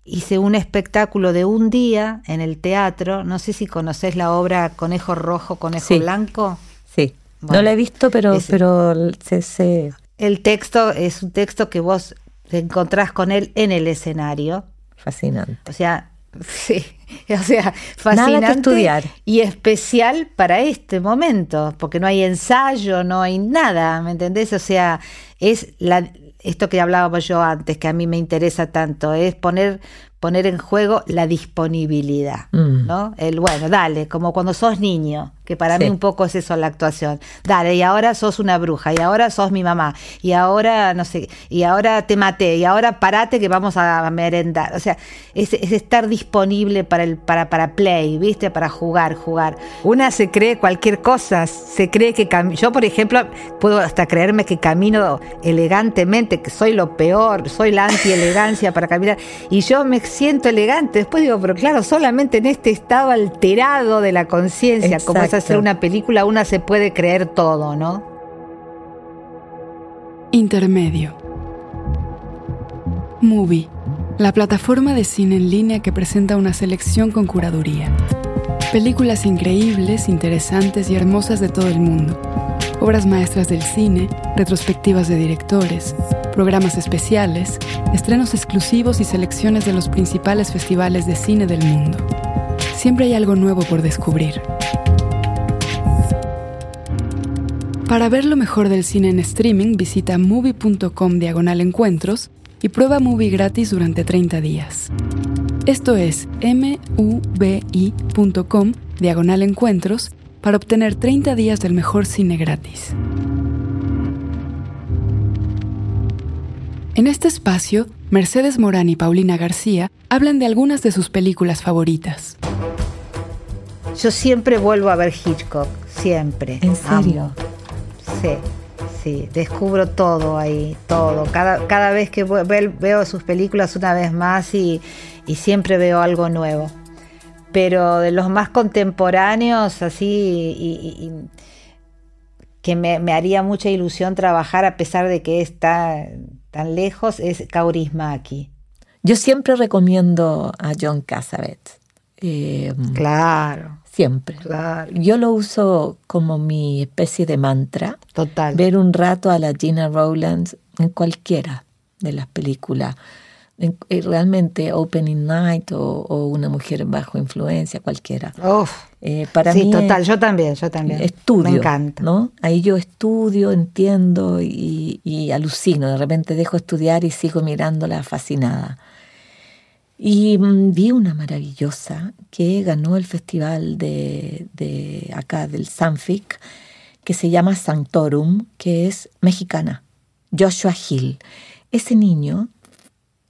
hice un espectáculo de un día en el teatro. No sé si conoces la obra Conejo Rojo, Conejo Blanco. Sí. no la he visto, pero, pero se, El texto es un texto que vos te encontrás con él en el escenario. Fascinante. O sea, sí, o sea, fascinante estudiar. y especial para este momento, porque no hay ensayo, no hay nada, ¿me entendés? O sea, es la, esto que hablábamos yo antes, que a mí me interesa tanto, es poner poner en juego la disponibilidad, mm. ¿no? El bueno, dale, como cuando sos niño, que para mí un poco es eso la actuación. Dale, y ahora sos una bruja, y ahora sos mi mamá, y ahora no sé, y ahora te maté, y ahora parate que vamos a merendar. O sea, es, estar disponible para el para para play, ¿viste? Para jugar, jugar. Una se cree cualquier cosa, se cree que yo por ejemplo puedo hasta creerme que camino elegantemente, que soy lo peor, soy la anti elegancia para caminar y yo me siento elegante. Después digo, pero claro, solamente en este estado alterado de la conciencia, como es hacer una película, una se puede creer todo, ¿no? Intermedio. Movie, la plataforma de cine en línea que presenta una selección con curaduría. Películas increíbles, interesantes y hermosas de todo el mundo. Obras maestras del cine, retrospectivas de directores, programas especiales, estrenos exclusivos y selecciones de los principales festivales de cine del mundo. Siempre hay algo nuevo por descubrir. Para ver lo mejor del cine en streaming, visita movie.com diagonal encuentros y prueba Movie gratis durante 30 días. Esto es mubi.com diagonal encuentros para obtener 30 días del mejor cine gratis. En este espacio, Mercedes Morán y Paulina García hablan de algunas de sus películas favoritas. Yo siempre vuelvo a ver Hitchcock, siempre. ¿En serio? Sí, sí, descubro todo ahí, todo. Cada, cada vez que veo sus películas una vez más y, siempre veo algo nuevo. Pero de los más contemporáneos, así, que me, me, haría mucha ilusión trabajar a pesar de que está tan lejos es Kaurismäki. Yo siempre recomiendo a John Cassavetes. Eh, claro. Siempre. Claro. Yo lo uso como mi especie de mantra. Total. Ver un rato a la Gina Rowlands en cualquiera de las películas. Eh, realmente Opening Night o, Una mujer bajo influencia, cualquiera. Eh, para sí, total, yo también, yo también. Estudio. Me encanta. ¿no? Ahí yo estudio, entiendo y, alucino. De repente dejo estudiar y sigo mirándola fascinada. Y mm, vi una maravillosa que ganó el festival de, de acá del Sanfic, que se llama Sanctorum, que es mexicana. Joshua Hill. Ese niño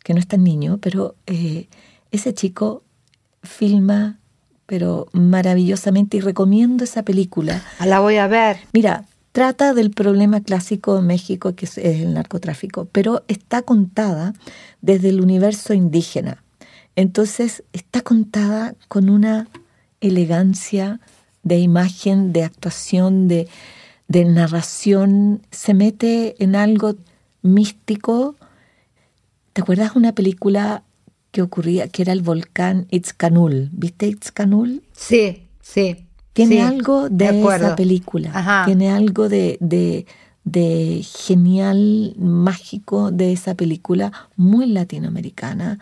que no es tan niño, pero eh, ese chico filma, pero maravillosamente y recomiendo esa película. Ah, la voy a ver. Mira, trata del problema clásico de México, que es el narcotráfico, pero está contada desde el universo indígena. Entonces, está contada con una elegancia de imagen, de actuación, de, de narración. Se mete en algo místico, ¿Te acuerdas una película que ocurría, que era el volcán Itzcanul? ¿Viste Itzcanul? Sí, sí. Tiene algo de esa película. Tiene algo de, de, genial, mágico de esa película, muy latinoamericana.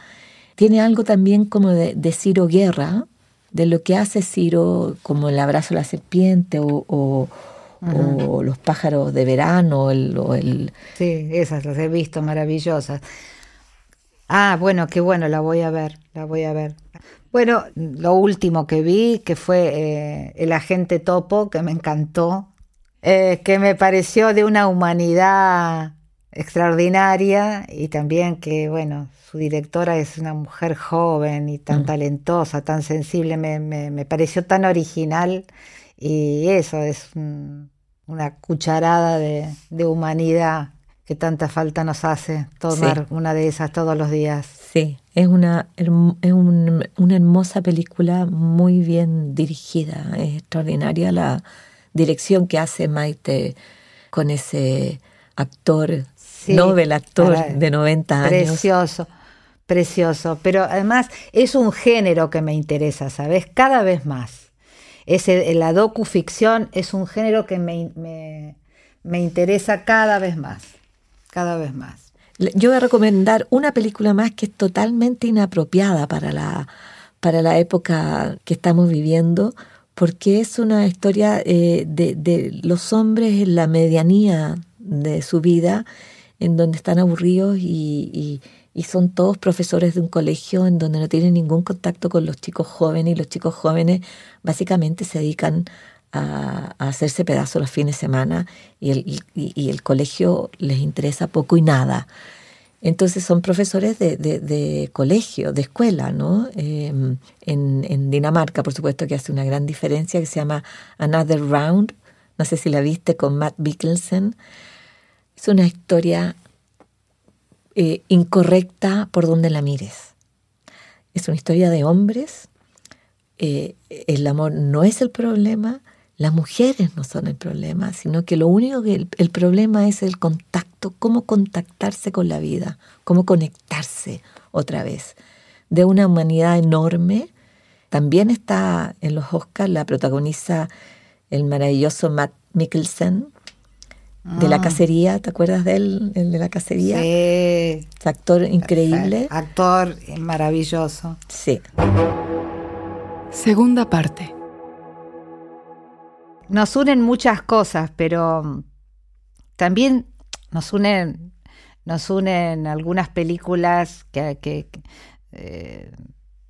Tiene algo también como de, de Ciro Guerra, de lo que hace Ciro, como el abrazo a la serpiente o, los pájaros de verano. El, o el... Sí, esas las he visto, maravillosas. Ah, bueno, qué bueno, la voy a ver, la voy a ver. Bueno, lo último que vi, que fue eh, El agente topo, que me encantó, eh, que me pareció de una humanidad extraordinaria y también que, bueno, su directora es una mujer joven y tan mm. talentosa, tan sensible, me, me, pareció tan original y eso es una cucharada de, de humanidad que tanta falta nos hace tomar una de esas todos los días. Sí, es una, es una hermosa película muy bien dirigida, es extraordinaria la dirección que hace Maite con ese actor, Nobel actor de 90 años. Precioso. Precioso, pero además es un género que me interesa, ¿sabes? Cada vez más. Ese, la docuficción es un género que me, me, me interesa cada vez más, cada vez más. Yo voy a recomendar una película más que es totalmente inapropiada para la, para la época que estamos viviendo, porque es una historia eh, de, los hombres en la medianía de su vida, en donde están aburridos y, son todos profesores de un colegio en donde no tienen ningún contacto con los chicos jóvenes y los chicos jóvenes básicamente se dedican a, hacerse pedazos los fines de semana y el, y el colegio les interesa poco y nada. Entonces son profesores de, de, colegio, de escuela, ¿no? Em, en, Dinamarca, por supuesto, que hace una gran diferencia, que se llama Another Round. No sé si la viste con Matt Mikkelsen. Es una historia eh, incorrecta por donde la mires. Es una historia de hombres. Eh, el amor no es el problema, las mujeres no son el problema, sino que lo único que el, problema es el contacto, cómo contactarse con la vida, cómo conectarse otra vez. De una humanidad enorme. También está en los Oscars, la protagoniza el maravilloso Matt Mikkelsen, de la ah. cacería, ¿te acuerdas de él, el de la cacería? Sí. Es actor increíble. Actor maravilloso. Sí. Segunda parte. Nos unen muchas cosas, pero también nos unen, nos unen algunas películas que, eh,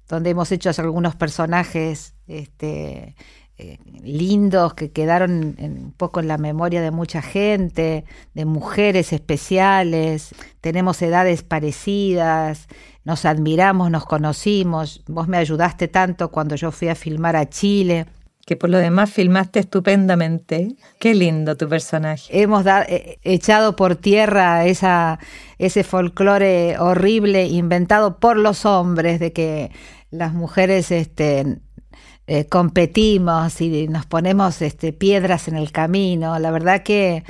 donde hemos hecho algunos personajes este, eh, lindos que quedaron un poco en la memoria de mucha gente, de mujeres especiales, tenemos edades parecidas, nos admiramos, nos conocimos, vos me ayudaste tanto cuando yo fui a filmar a Chile que por lo demás filmaste estupendamente. Qué lindo tu personaje. Hemos eh, echado por tierra ese folclore horrible inventado por los hombres de que las mujeres este, eh, competimos y nos ponemos este, piedras en el camino. La verdad que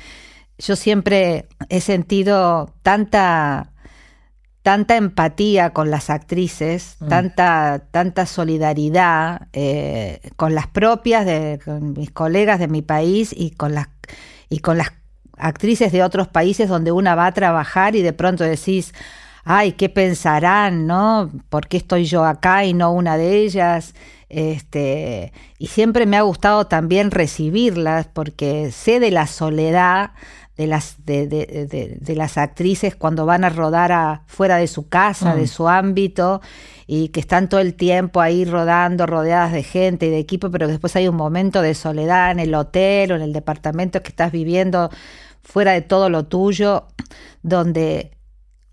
yo siempre he sentido tanta tanta empatía con las actrices, mm. tanta, tanta solidaridad eh, con las propias, de, con mis colegas de mi país y con las, y con las actrices de otros países donde una va a trabajar y de pronto decís, ay, ¿qué pensarán, no? ¿Por qué estoy yo acá y no una de ellas? Este, y siempre me ha gustado también recibirlas porque sé de la soledad de las, de, de, de, las actrices cuando van a rodar a, fuera de su casa, de mm. su ámbito, y que están todo el tiempo ahí rodando, rodeadas de gente y de equipo, pero después hay un momento de soledad en el hotel o en el departamento que estás viviendo fuera de todo lo tuyo, donde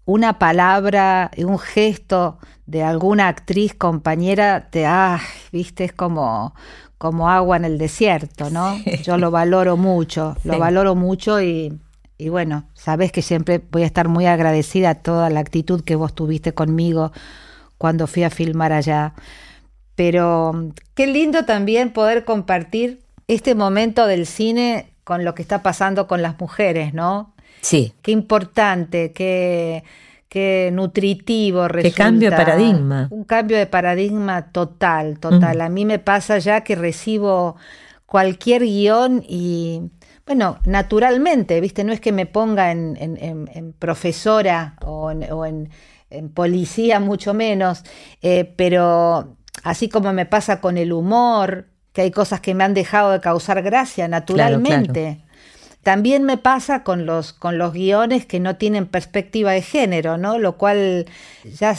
una palabra y un gesto de alguna actriz compañera te, ah, viste, es como, como agua en el desierto, ¿no? Yo lo valoro mucho, lo valoro mucho y, y, bueno, sabes que siempre voy a estar muy agradecida a toda la actitud que vos tuviste conmigo cuando fui a filmar allá. Pero qué lindo también poder compartir este momento del cine con lo que está pasando con las mujeres, ¿no? Sí. Qué importante, qué qué nutritivo resulta. Qué cambio de paradigma. Un cambio de paradigma total, total. A mí me pasa ya que recibo cualquier guion y, bueno, naturalmente, ¿viste? No es que me ponga en, profesora o, en, policía, mucho menos, eh, pero así como me pasa con el humor, que hay cosas que me han dejado de causar gracia, naturalmente. También me pasa con los, con los guiones que no tienen perspectiva de género, ¿no? Lo cual ya,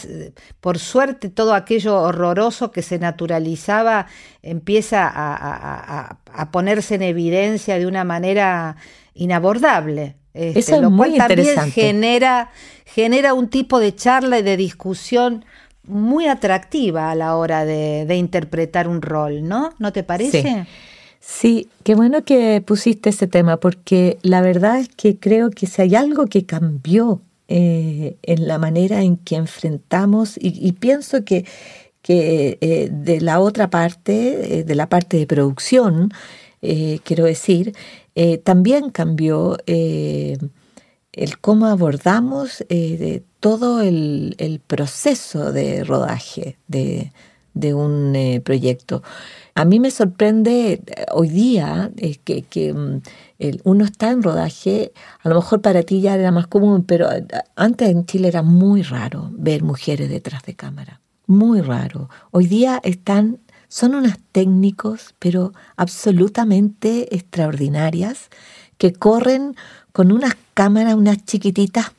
por suerte, todo aquello horroroso que se naturalizaba empieza a, ponerse en evidencia de una manera inabordable. Este, lo cual también genera, genera un tipo de charla y de discusión muy atractiva a la hora de, de interpretar un rol, ¿no? ¿No te parece? Sí. Sí, qué bueno que pusiste ese tema, porque la verdad es que creo que si hay algo que cambió eh, en la manera en que enfrentamos, y, pienso que, que eh, de la otra parte, eh, de la parte de producción, quiero decir, también cambió el cómo abordamos todo el, proceso de rodaje de, un eh, proyecto. A mí me sorprende eh, hoy día eh, que, mm, uno está en rodaje, a lo mejor para ti ya era más común, pero antes en Chile era muy raro ver mujeres detrás de cámara, muy raro. Hoy día están, son unas técnicos, pero absolutamente extraordinarias, que corren con unas cámaras, unas chiquititas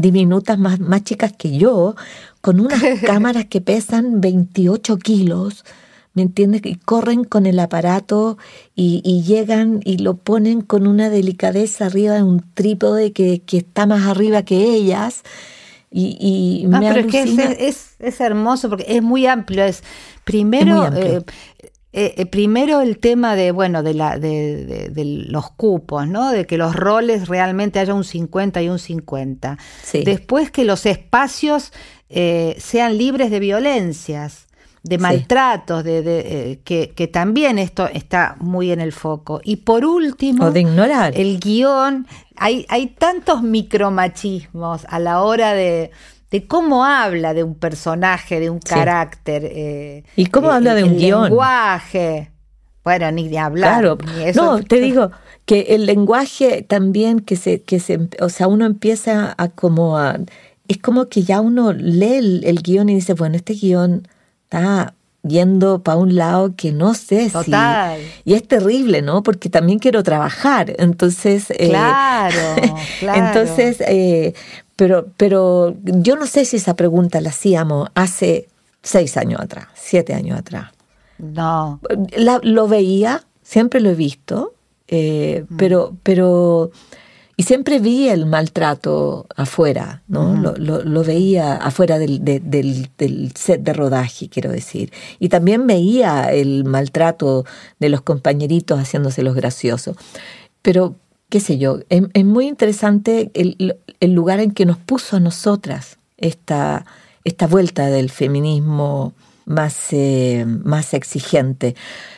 diminutas, más, más chicas que yo, con unas cámaras que pesan 28 kilos, ¿me entiendes? Y corren con el aparato y, llegan y lo ponen con una delicadeza arriba de un trípode que, que está más arriba que ellas. Y, ah, pero es que es, hermoso porque es muy amplio. Es primero eh, eh, eh, primero el tema de, bueno, de, la, de, los cupos, ¿no? De que los roles realmente haya un 50 y un 50. Después que los espacios eh, sean libres de violencias, de maltratos, de, que, también esto está muy en el foco. Y por último, de ignorar. el guion, hay, hay tantos micromachismos a la hora de de cómo habla de un personaje, de un carácter. Eh, y cómo habla de un guion. lenguaje. Bueno, ni de hablar. Claro. no, te digo que el lenguaje también que se, que se, o sea, uno empieza a como a, es como que ya uno lee el, guion y dice, bueno, este guion está yendo para un lado que no sé Total. si... Y es terrible, ¿no? Porque también quiero trabajar. Entonces... Eh, claro, claro. Entonces, eh, pero, pero yo no sé si esa pregunta la hacíamos hace seis años atrás, siete años atrás. No. lo veía, siempre lo he visto, eh, mm. pero, pero, y siempre vi el maltrato afuera, ¿no? Lo, lo, veía afuera del, del, set de rodaje, quiero decir. Y también veía el maltrato de los compañeritos haciéndose los graciosos. Pero, qué sé yo, es, muy interesante el, lugar en que nos puso a nosotras esta, esta vuelta del feminismo más, eh, más exigente.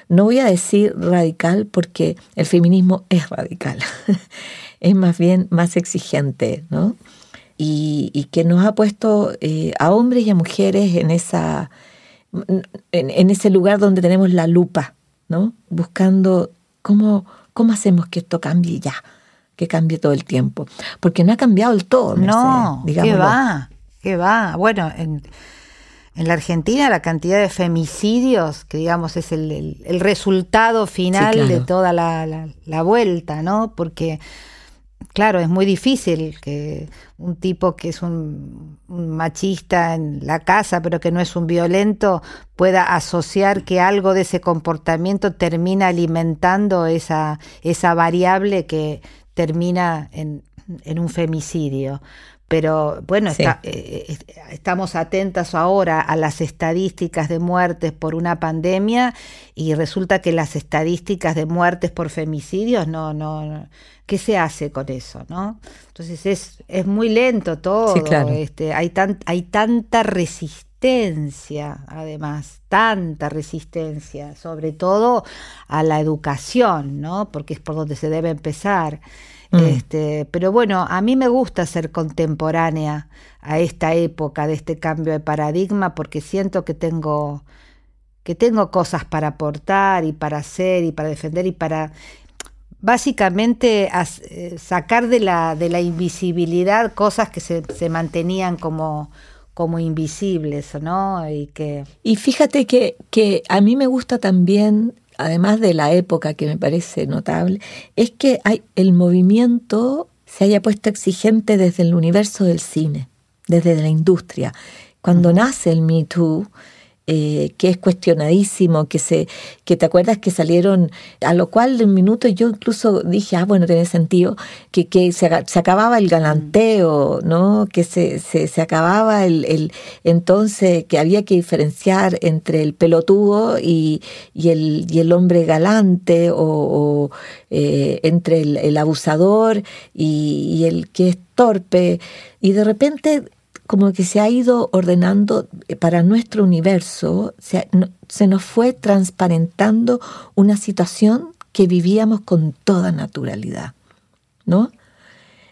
No voy a decir radical porque el feminismo es radical, es más bien más exigente, ¿no? Y, que nos ha puesto eh, a hombres y a mujeres en, esa, en, ese lugar donde tenemos la lupa, ¿no? Buscando cómo ¿Cómo hacemos que esto cambie ya? Que cambie todo el tiempo. Porque no ha cambiado el todo. no, ¿qué va? ¿Qué va? Bueno, en, la Argentina la cantidad de femicidios, que digamos es el, resultado final de toda la, la, vuelta, ¿no? Porque claro, es muy difícil que un tipo que es un, machista en la casa, pero que no es un violento, pueda asociar que algo de ese comportamiento termina alimentando esa, esa variable que termina en, en un femicidio. Pero bueno, eh, eh, estamos atentas ahora a las estadísticas de muertes por una pandemia y resulta que las estadísticas de muertes por femicidios no, no, ¿qué se hace con eso? ¿no? Entonces es, es muy lento todo. este, hay, tan, hay tanta resistencia, además, tanta resistencia, sobre todo a la educación, ¿no? Porque es por donde se debe empezar. Mm. Este, pero bueno, a mí me gusta ser contemporánea a esta época de este cambio de paradigma porque siento que tengo que tengo cosas para aportar y para hacer y para defender y para básicamente eh, sacar de la, de la invisibilidad cosas que se, se mantenían como, como invisibles, ¿no? Y que y fíjate que, que a mí me gusta también además de la época que me parece notable, es que hay, el movimiento se haya puesto exigente desde el universo del cine, desde la industria. Cuando nace el Me Too, eh, que es cuestionadísimo, que se, que te acuerdas que salieron, a lo cual de un minuto yo incluso dije, ah, bueno, tiene sentido, que, que se, acababa el galanteo, ¿no? Que se, se, acababa el, el, entonces que había que diferenciar entre el pelotudo y, y, el, y el hombre galante, o, eh, entre el, el abusador y el que es torpe. Y de repente como que se ha ido ordenando eh, para nuestro universo, se, nos fue transparentando una situación que vivíamos con toda naturalidad, ¿no?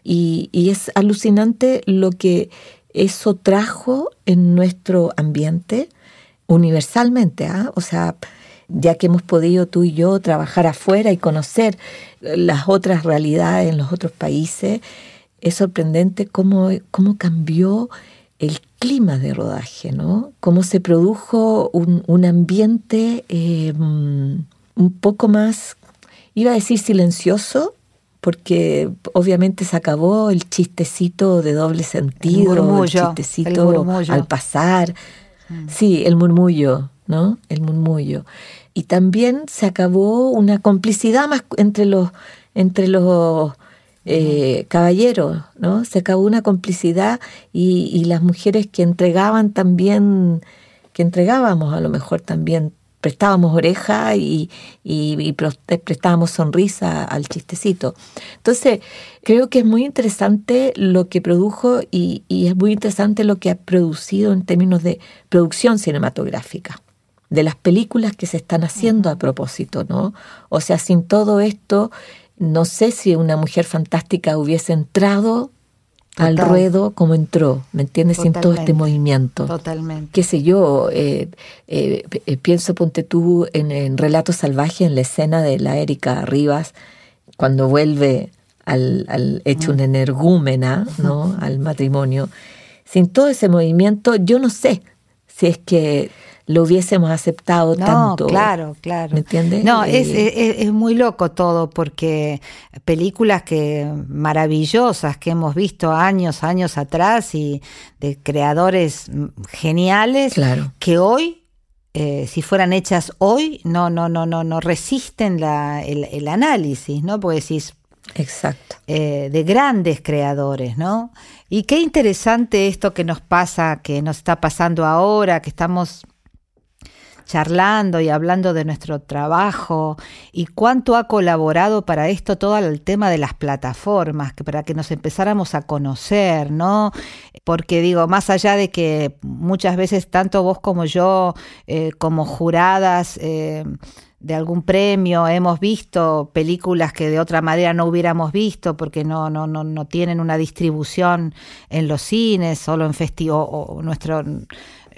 Y, es alucinante lo que eso trajo en nuestro ambiente universalmente, ¿ah? o sea, ya que hemos podido tú y yo trabajar afuera y conocer las otras realidades en los otros países, es sorprendente cómo, cómo cambió el clima de rodaje, ¿no? Cómo se produjo un, ambiente eh, un poco más, iba a decir silencioso, porque obviamente se acabó el chistecito de doble sentido, el, chistecito al pasar. Mm. Sí, el murmullo, ¿no? El murmullo. Y también se acabó una complicidad más entre los, entre los eh, caballeros, ¿no? Se acabó una complicidad y, y, las mujeres que entregaban también, que entregábamos a lo mejor también prestábamos oreja y, y, prestábamos sonrisa al chistecito. Entonces, creo que es muy interesante lo que produjo y, es muy interesante lo que ha producido en términos de producción cinematográfica, de las películas que se están haciendo a propósito, ¿no? O sea, sin todo esto, no sé si una mujer fantástica hubiese entrado al ruedo como entró, ¿me entiendes? Sin todo este movimiento. Totalmente. Qué sé yo, eh, eh, eh, pienso, ponte tú, en, en Relato Salvaje, en la escena de la Erika Rivas, cuando vuelve al, al hecho una energúmena, ¿no? Al matrimonio. Sin todo ese movimiento, yo no sé si es que lo hubiésemos aceptado no, tanto. Claro, claro. ¿Me entiendes? No, es, es, muy loco todo porque películas que maravillosas que hemos visto años, años atrás y de creadores geniales claro. que hoy eh, si fueran hechas hoy, no, no, no, no, no resisten la, el, análisis, ¿no? Porque decís, Exacto. Eh, de grandes creadores, ¿no? Y qué interesante esto que nos pasa, que nos está pasando ahora, que estamos charlando y hablando de nuestro trabajo y cuánto ha colaborado para esto todo el tema de las plataformas, que para que nos empezáramos a conocer, ¿no? Porque digo, más allá de que muchas veces tanto vos como yo, eh, como juradas, eh, de algún premio, hemos visto películas que de otra manera no hubiéramos visto porque no, no, no, no tienen una distribución en los cines, solo en festivos, o nuestro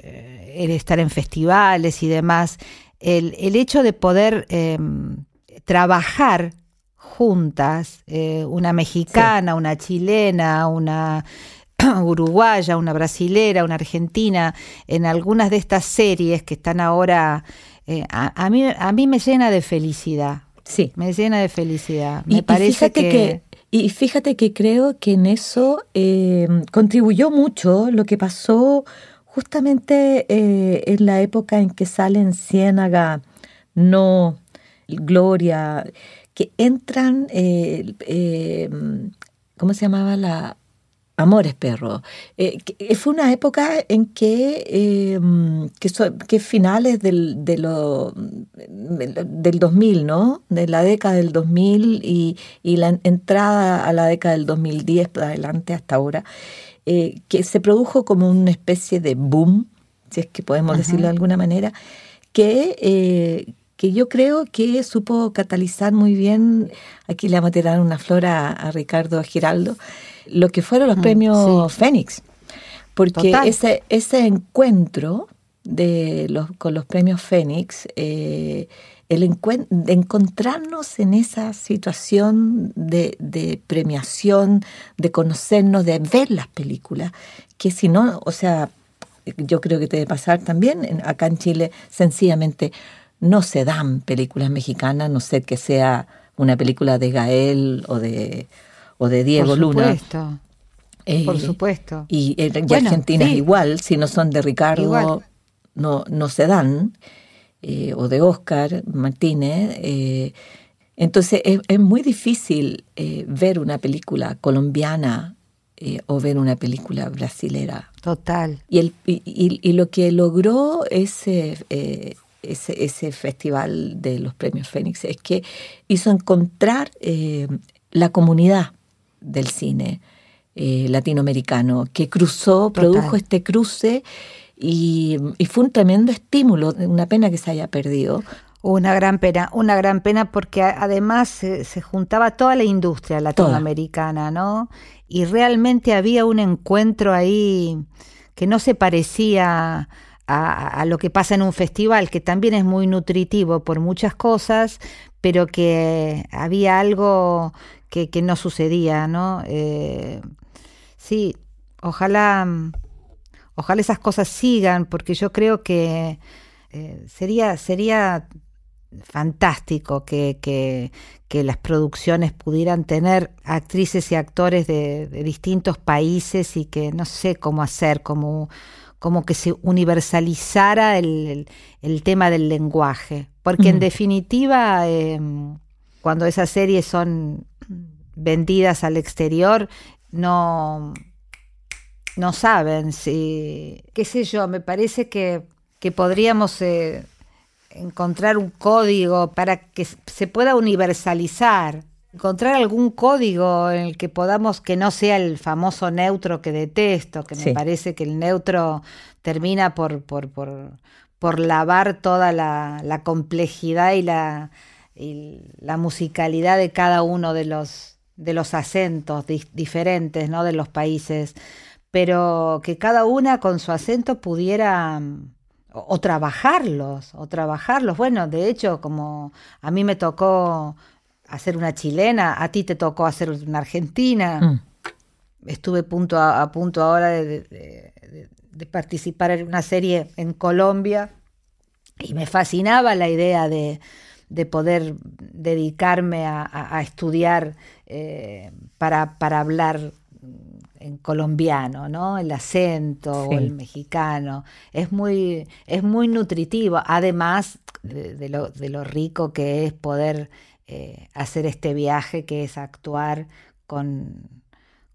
eh, el estar en festivales y demás, el, hecho de poder em, trabajar juntas, eh, una mexicana, una chilena, una uruguaya, una brasilera, una argentina, en algunas de estas series que están ahora, eh, a, mí, a mí me llena de felicidad. Sí. Me llena de felicidad. Me parece que, Y fíjate que creo que en eso em, contribuyó mucho lo que pasó justamente eh, en la época en que salen Ciénaga, No, Gloria, que entran, eh, eh, ¿cómo se llamaba la? Amores Perro. fue una época en que, que, que, finales del, de lo, del 2000, ¿no? De la década del 2000 y, y la entrada a la década del 2010 para adelante hasta ahora, eh, que se produjo como una especie de boom, si es que podemos decirlo de alguna manera, que, eh, que yo creo que supo catalizar muy bien, aquí le vamos a tirar una flor a, Ricardo Giraldo, lo que fueron los mm, premios Fénix, porque ese, ese encuentro de los, con los premios Fénix, eh, el de encontrarnos en esa situación de, premiación, de conocernos, de ver las películas, que si no, o sea, yo creo que debe pasar también acá en Chile, sencillamente no se dan películas mexicanas, no sé que sea una película de Gael o de, o de Diego Luna. Eh, Por supuesto. Y, eh, Argentina igual, si no son de Ricardo, no, no se dan. Eh, o de Oscar Martínez. Eh, entonces es, muy difícil eh, ver una película colombiana o ver una película brasilera. Total. Y, el, y, lo que logró ese, ese, ese, festival de los premios Fénix es que hizo encontrar la comunidad del cine latinoamericano, que cruzó, produjo este cruce y, fue un tremendo estímulo, una pena que se haya perdido, Una gran pena, una gran pena porque además se, juntaba toda la industria latinoamericana, ¿no? Y realmente había un encuentro ahí que no se parecía a, lo que pasa en un festival, que también es muy nutritivo por muchas cosas, pero que había algo que, no sucedía, ¿no? Eh, sí, ojalá, ojalá esas cosas sigan, porque yo creo que eh, sería, sería fantástico que, que, las producciones pudieran tener actrices y actores de, distintos países y que no sé cómo hacer, como, como que se universalizara el, tema del lenguaje. Porque en definitiva, em, cuando esas series son vendidas al exterior, no, no saben si, qué sé yo, me parece que, que podríamos... Eh, encontrar un código para que se pueda universalizar, encontrar algún código en el que podamos que no sea el famoso neutro que detesto, que me parece que el neutro termina por, por, por, por lavar toda la, la complejidad y la, y la musicalidad de cada uno de los, de los acentos diferentes ¿no? de los países, pero que cada una con su acento pudiera o, trabajarlos, o trabajarlos. Bueno, de hecho, como a mí me tocó hacer una chilena, a ti te tocó hacer una argentina. Mm. Estuve punto a, punto ahora de, participar en una serie en Colombia y me fascinaba la idea de, poder dedicarme a, estudiar eh, para, para hablar en colombiano, ¿no? El acento o el mexicano. Es muy, es muy nutritivo, además de, lo, de lo, rico que es poder eh, hacer este viaje, que es actuar con,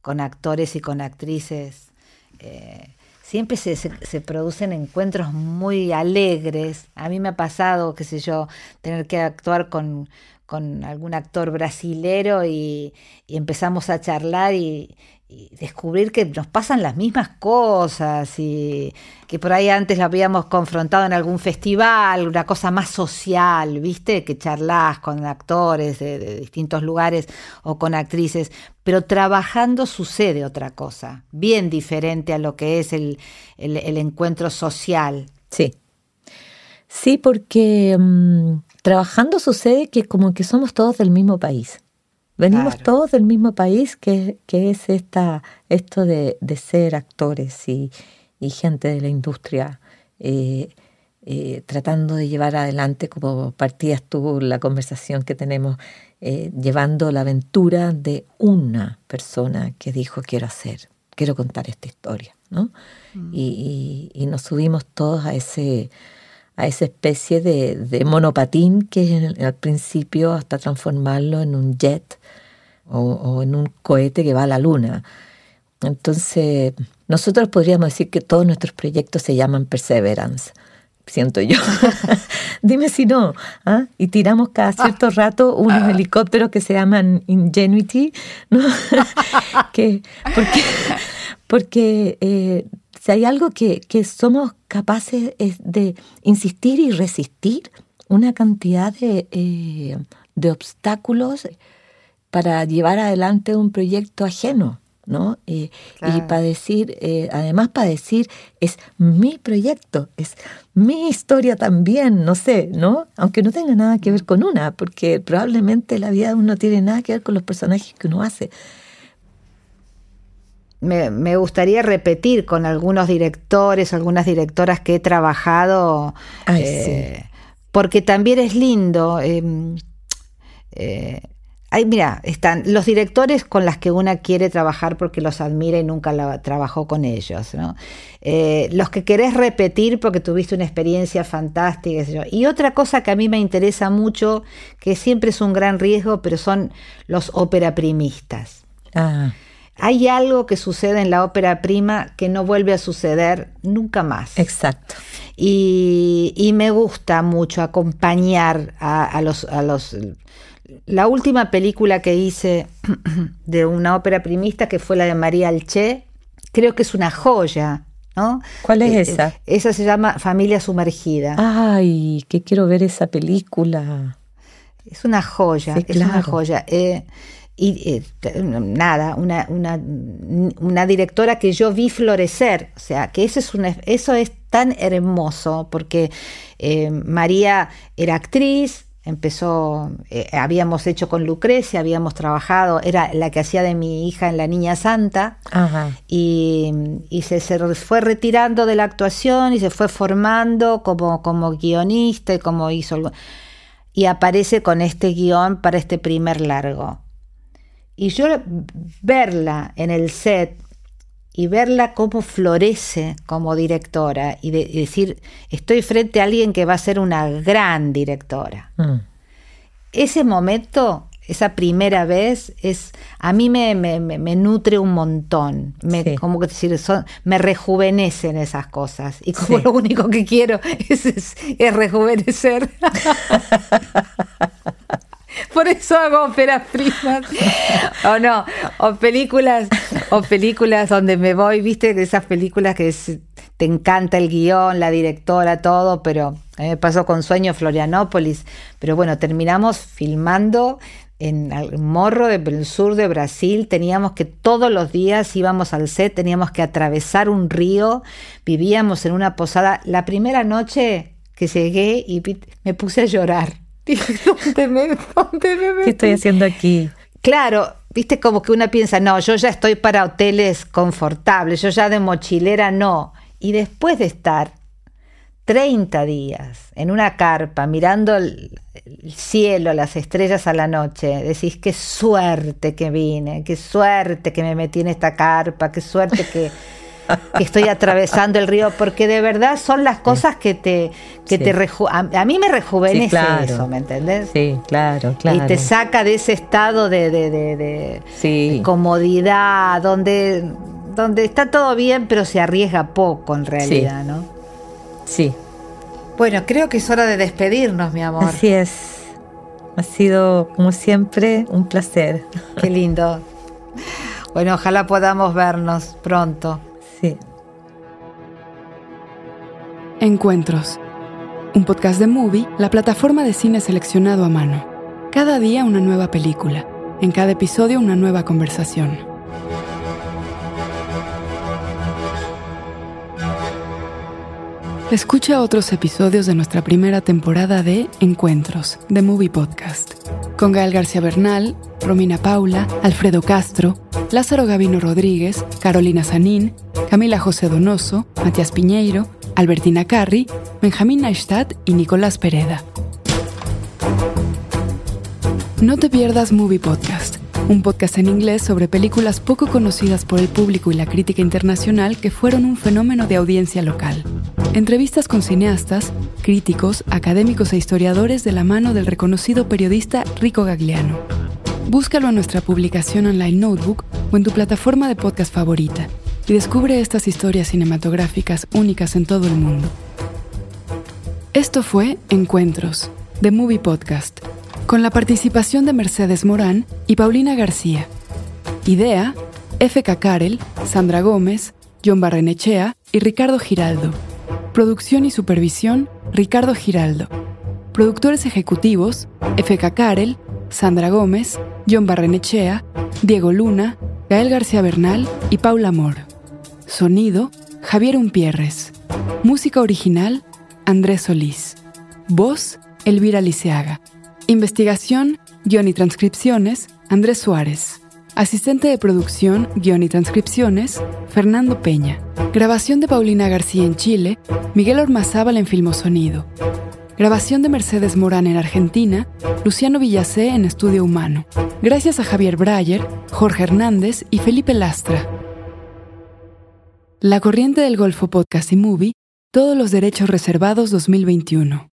con actores y con actrices. Eh, siempre se, se, producen encuentros muy alegres. A mí me ha pasado, qué sé yo, tener que actuar con, con algún actor brasilero y, y empezamos a charlar y, y descubrir que nos pasan las mismas cosas y que por ahí antes lo habíamos confrontado en algún festival, una cosa más social, ¿viste? Que charlas con actores de, distintos lugares o con actrices, pero trabajando sucede otra cosa, bien diferente a lo que es el, encuentro social. Sí. Sí, porque mm, trabajando sucede que como que somos todos del mismo país. Venimos todos del mismo país, que, es esta, esto de, ser actores y, gente de la industria, eh, eh, tratando de llevar adelante, como partías tú la conversación que tenemos, eh, llevando la aventura de una persona que dijo quiero hacer, quiero contar esta historia, ¿no? Mm. y, nos subimos todos a ese a esa especie de, monopatín que al principio hasta transformarlo en un jet o, en un cohete que va a la luna. Entonces, nosotros podríamos decir que todos nuestros proyectos se llaman Perseverance, siento yo. Dime si no. ¿ah? Y tiramos cada cierto rato unos ah. helicópteros que se llaman Ingenuity, ¿no? que, porque porque eh, si hay algo que, somos capaces de insistir y resistir una cantidad de, eh, de obstáculos para llevar adelante un proyecto ajeno, ¿no? y para decir, eh, además para decir, es mi proyecto, es mi historia también, no sé, ¿no? Aunque no tenga nada que ver con una, porque probablemente la vida de uno tiene nada que ver con los personajes que uno hace. Me, gustaría repetir con algunos directores, algunas directoras que he trabajado, eh, porque también es lindo. Em, eh, mira, están los directores con las que una quiere trabajar porque los admira y nunca la, trabajó con ellos, ¿no? Eh, los que querés repetir porque tuviste una experiencia fantástica. Y otra cosa que a mí me interesa mucho, que siempre es un gran riesgo, pero son los ópera primistas. Ah. Hay algo que sucede en la ópera prima que no vuelve a suceder nunca más. Exacto. Y, me gusta mucho acompañar a los, a los la última película que hice de una ópera primista, que fue la de María Alché, creo que es una joya ¿no? ¿Cuál es Eh, esa? eh, esa se llama Familia Sumergida. Ay, que quiero ver esa película. Es una joya, Sí, es una joya. Eh, y eh, nada, una, una, una directora que yo vi florecer, o sea, que eso es, una, eso es tan hermoso, porque eh, María era actriz, empezó, eh, habíamos hecho con Lucrecia, habíamos trabajado, era la que hacía de mi hija en La Niña Santa, Ajá. y, y se, se fue retirando de la actuación y se fue formando como, como guionista y como hizo. Y aparece con este guion para este primer largo. Y yo verla en el set y verla cómo florece como directora y, de- y decir, estoy frente a alguien que va a ser una gran directora Mm. ese momento, esa primera vez, es a mí me, me- me- nutre un montón. Me, Sí. como que decir, son- me rejuvenecen esas cosas. Y como Sí. lo único que quiero es, es- es rejuvenecer. Por eso hago óperas primas. O no, o películas, o películas donde me voy, viste, de esas películas que te encanta el guion, la directora, todo, pero a mí me pasó con Sueño Florianópolis. Pero bueno, terminamos filmando en el Morro del sur de Brasil. Teníamos que todos los días íbamos al set, teníamos que atravesar un río, vivíamos en una posada. La primera noche que llegué y me puse a llorar. ¿dónde me, dónde me ¿Qué estoy metí?". haciendo aquí? Claro, viste como que una piensa, no, yo ya estoy para hoteles confortables, yo ya de mochilera no. Y después de estar 30 días en una carpa mirando el, el cielo, las estrellas a la noche, decís, qué suerte que vine, qué suerte que me metí en esta carpa, qué suerte que, que estoy atravesando el río, porque de verdad son las cosas que te, que Sí. te reju- a, a mí me rejuvenece Sí, claro. eso, ¿me entendés? Sí, claro, claro. Y te saca de ese estado de, de- de- de- Sí. de comodidad, donde, donde está todo bien, pero se arriesga poco en realidad, ¿no? Sí, Bueno, creo que es hora de despedirnos, mi amor. así es. Ha sido, como siempre, un placer. Qué lindo. Bueno, ojalá podamos vernos pronto. Encuentros. Un podcast de Movie, la plataforma de cine seleccionado a mano. Cada día una nueva película. En cada episodio una nueva conversación. Escucha otros episodios de nuestra primera temporada de Encuentros, de Movie Podcast, con Gael García Bernal, Romina Paula, Alfredo Castro, Lázaro Gavino Rodríguez, Carolina Sanín, Camila José Donoso, Matías Piñeiro, Albertina Carri, Benjamín Neistat y Nicolás Pereda. No te pierdas Movie Podcast, un podcast en inglés sobre películas poco conocidas por el público y la crítica internacional que fueron un fenómeno de audiencia local. Entrevistas con cineastas, críticos, académicos e historiadores de la mano del reconocido periodista Rico Gagliano. Búscalo en nuestra publicación online Notebook o en tu plataforma de podcast favorita y descubre estas historias cinematográficas únicas en todo el mundo. Esto fue Encuentros, de Movie Podcast, con la participación de Mercedes Morán y Paulina García. Idea, F.K. Karel, Sandra Gómez, John Barrenechea y Ricardo Giraldo. Producción y supervisión, Ricardo Giraldo. Productores ejecutivos, F.K. Karel, Sandra Gómez, John Barrenechea, Diego Luna, Gael García Bernal y Paula Mor. Sonido, Javier Umpierres. Música original, Andrés Solís. Voz, Elvira Liceaga. Investigación, guion y transcripciones, Andrés Suárez. Asistente de producción, guion y transcripciones, Fernando Peña. Grabación de Paulina García en Chile, Miguel Ormazábal en Filmosonido. Grabación de Mercedes Morán en Argentina, Luciano Villacé en Estudio Humano. Gracias a Javier Breyer, Jorge Hernández y Felipe Lastra. La Corriente del Golfo Podcast y Movie, todos los derechos reservados 2021.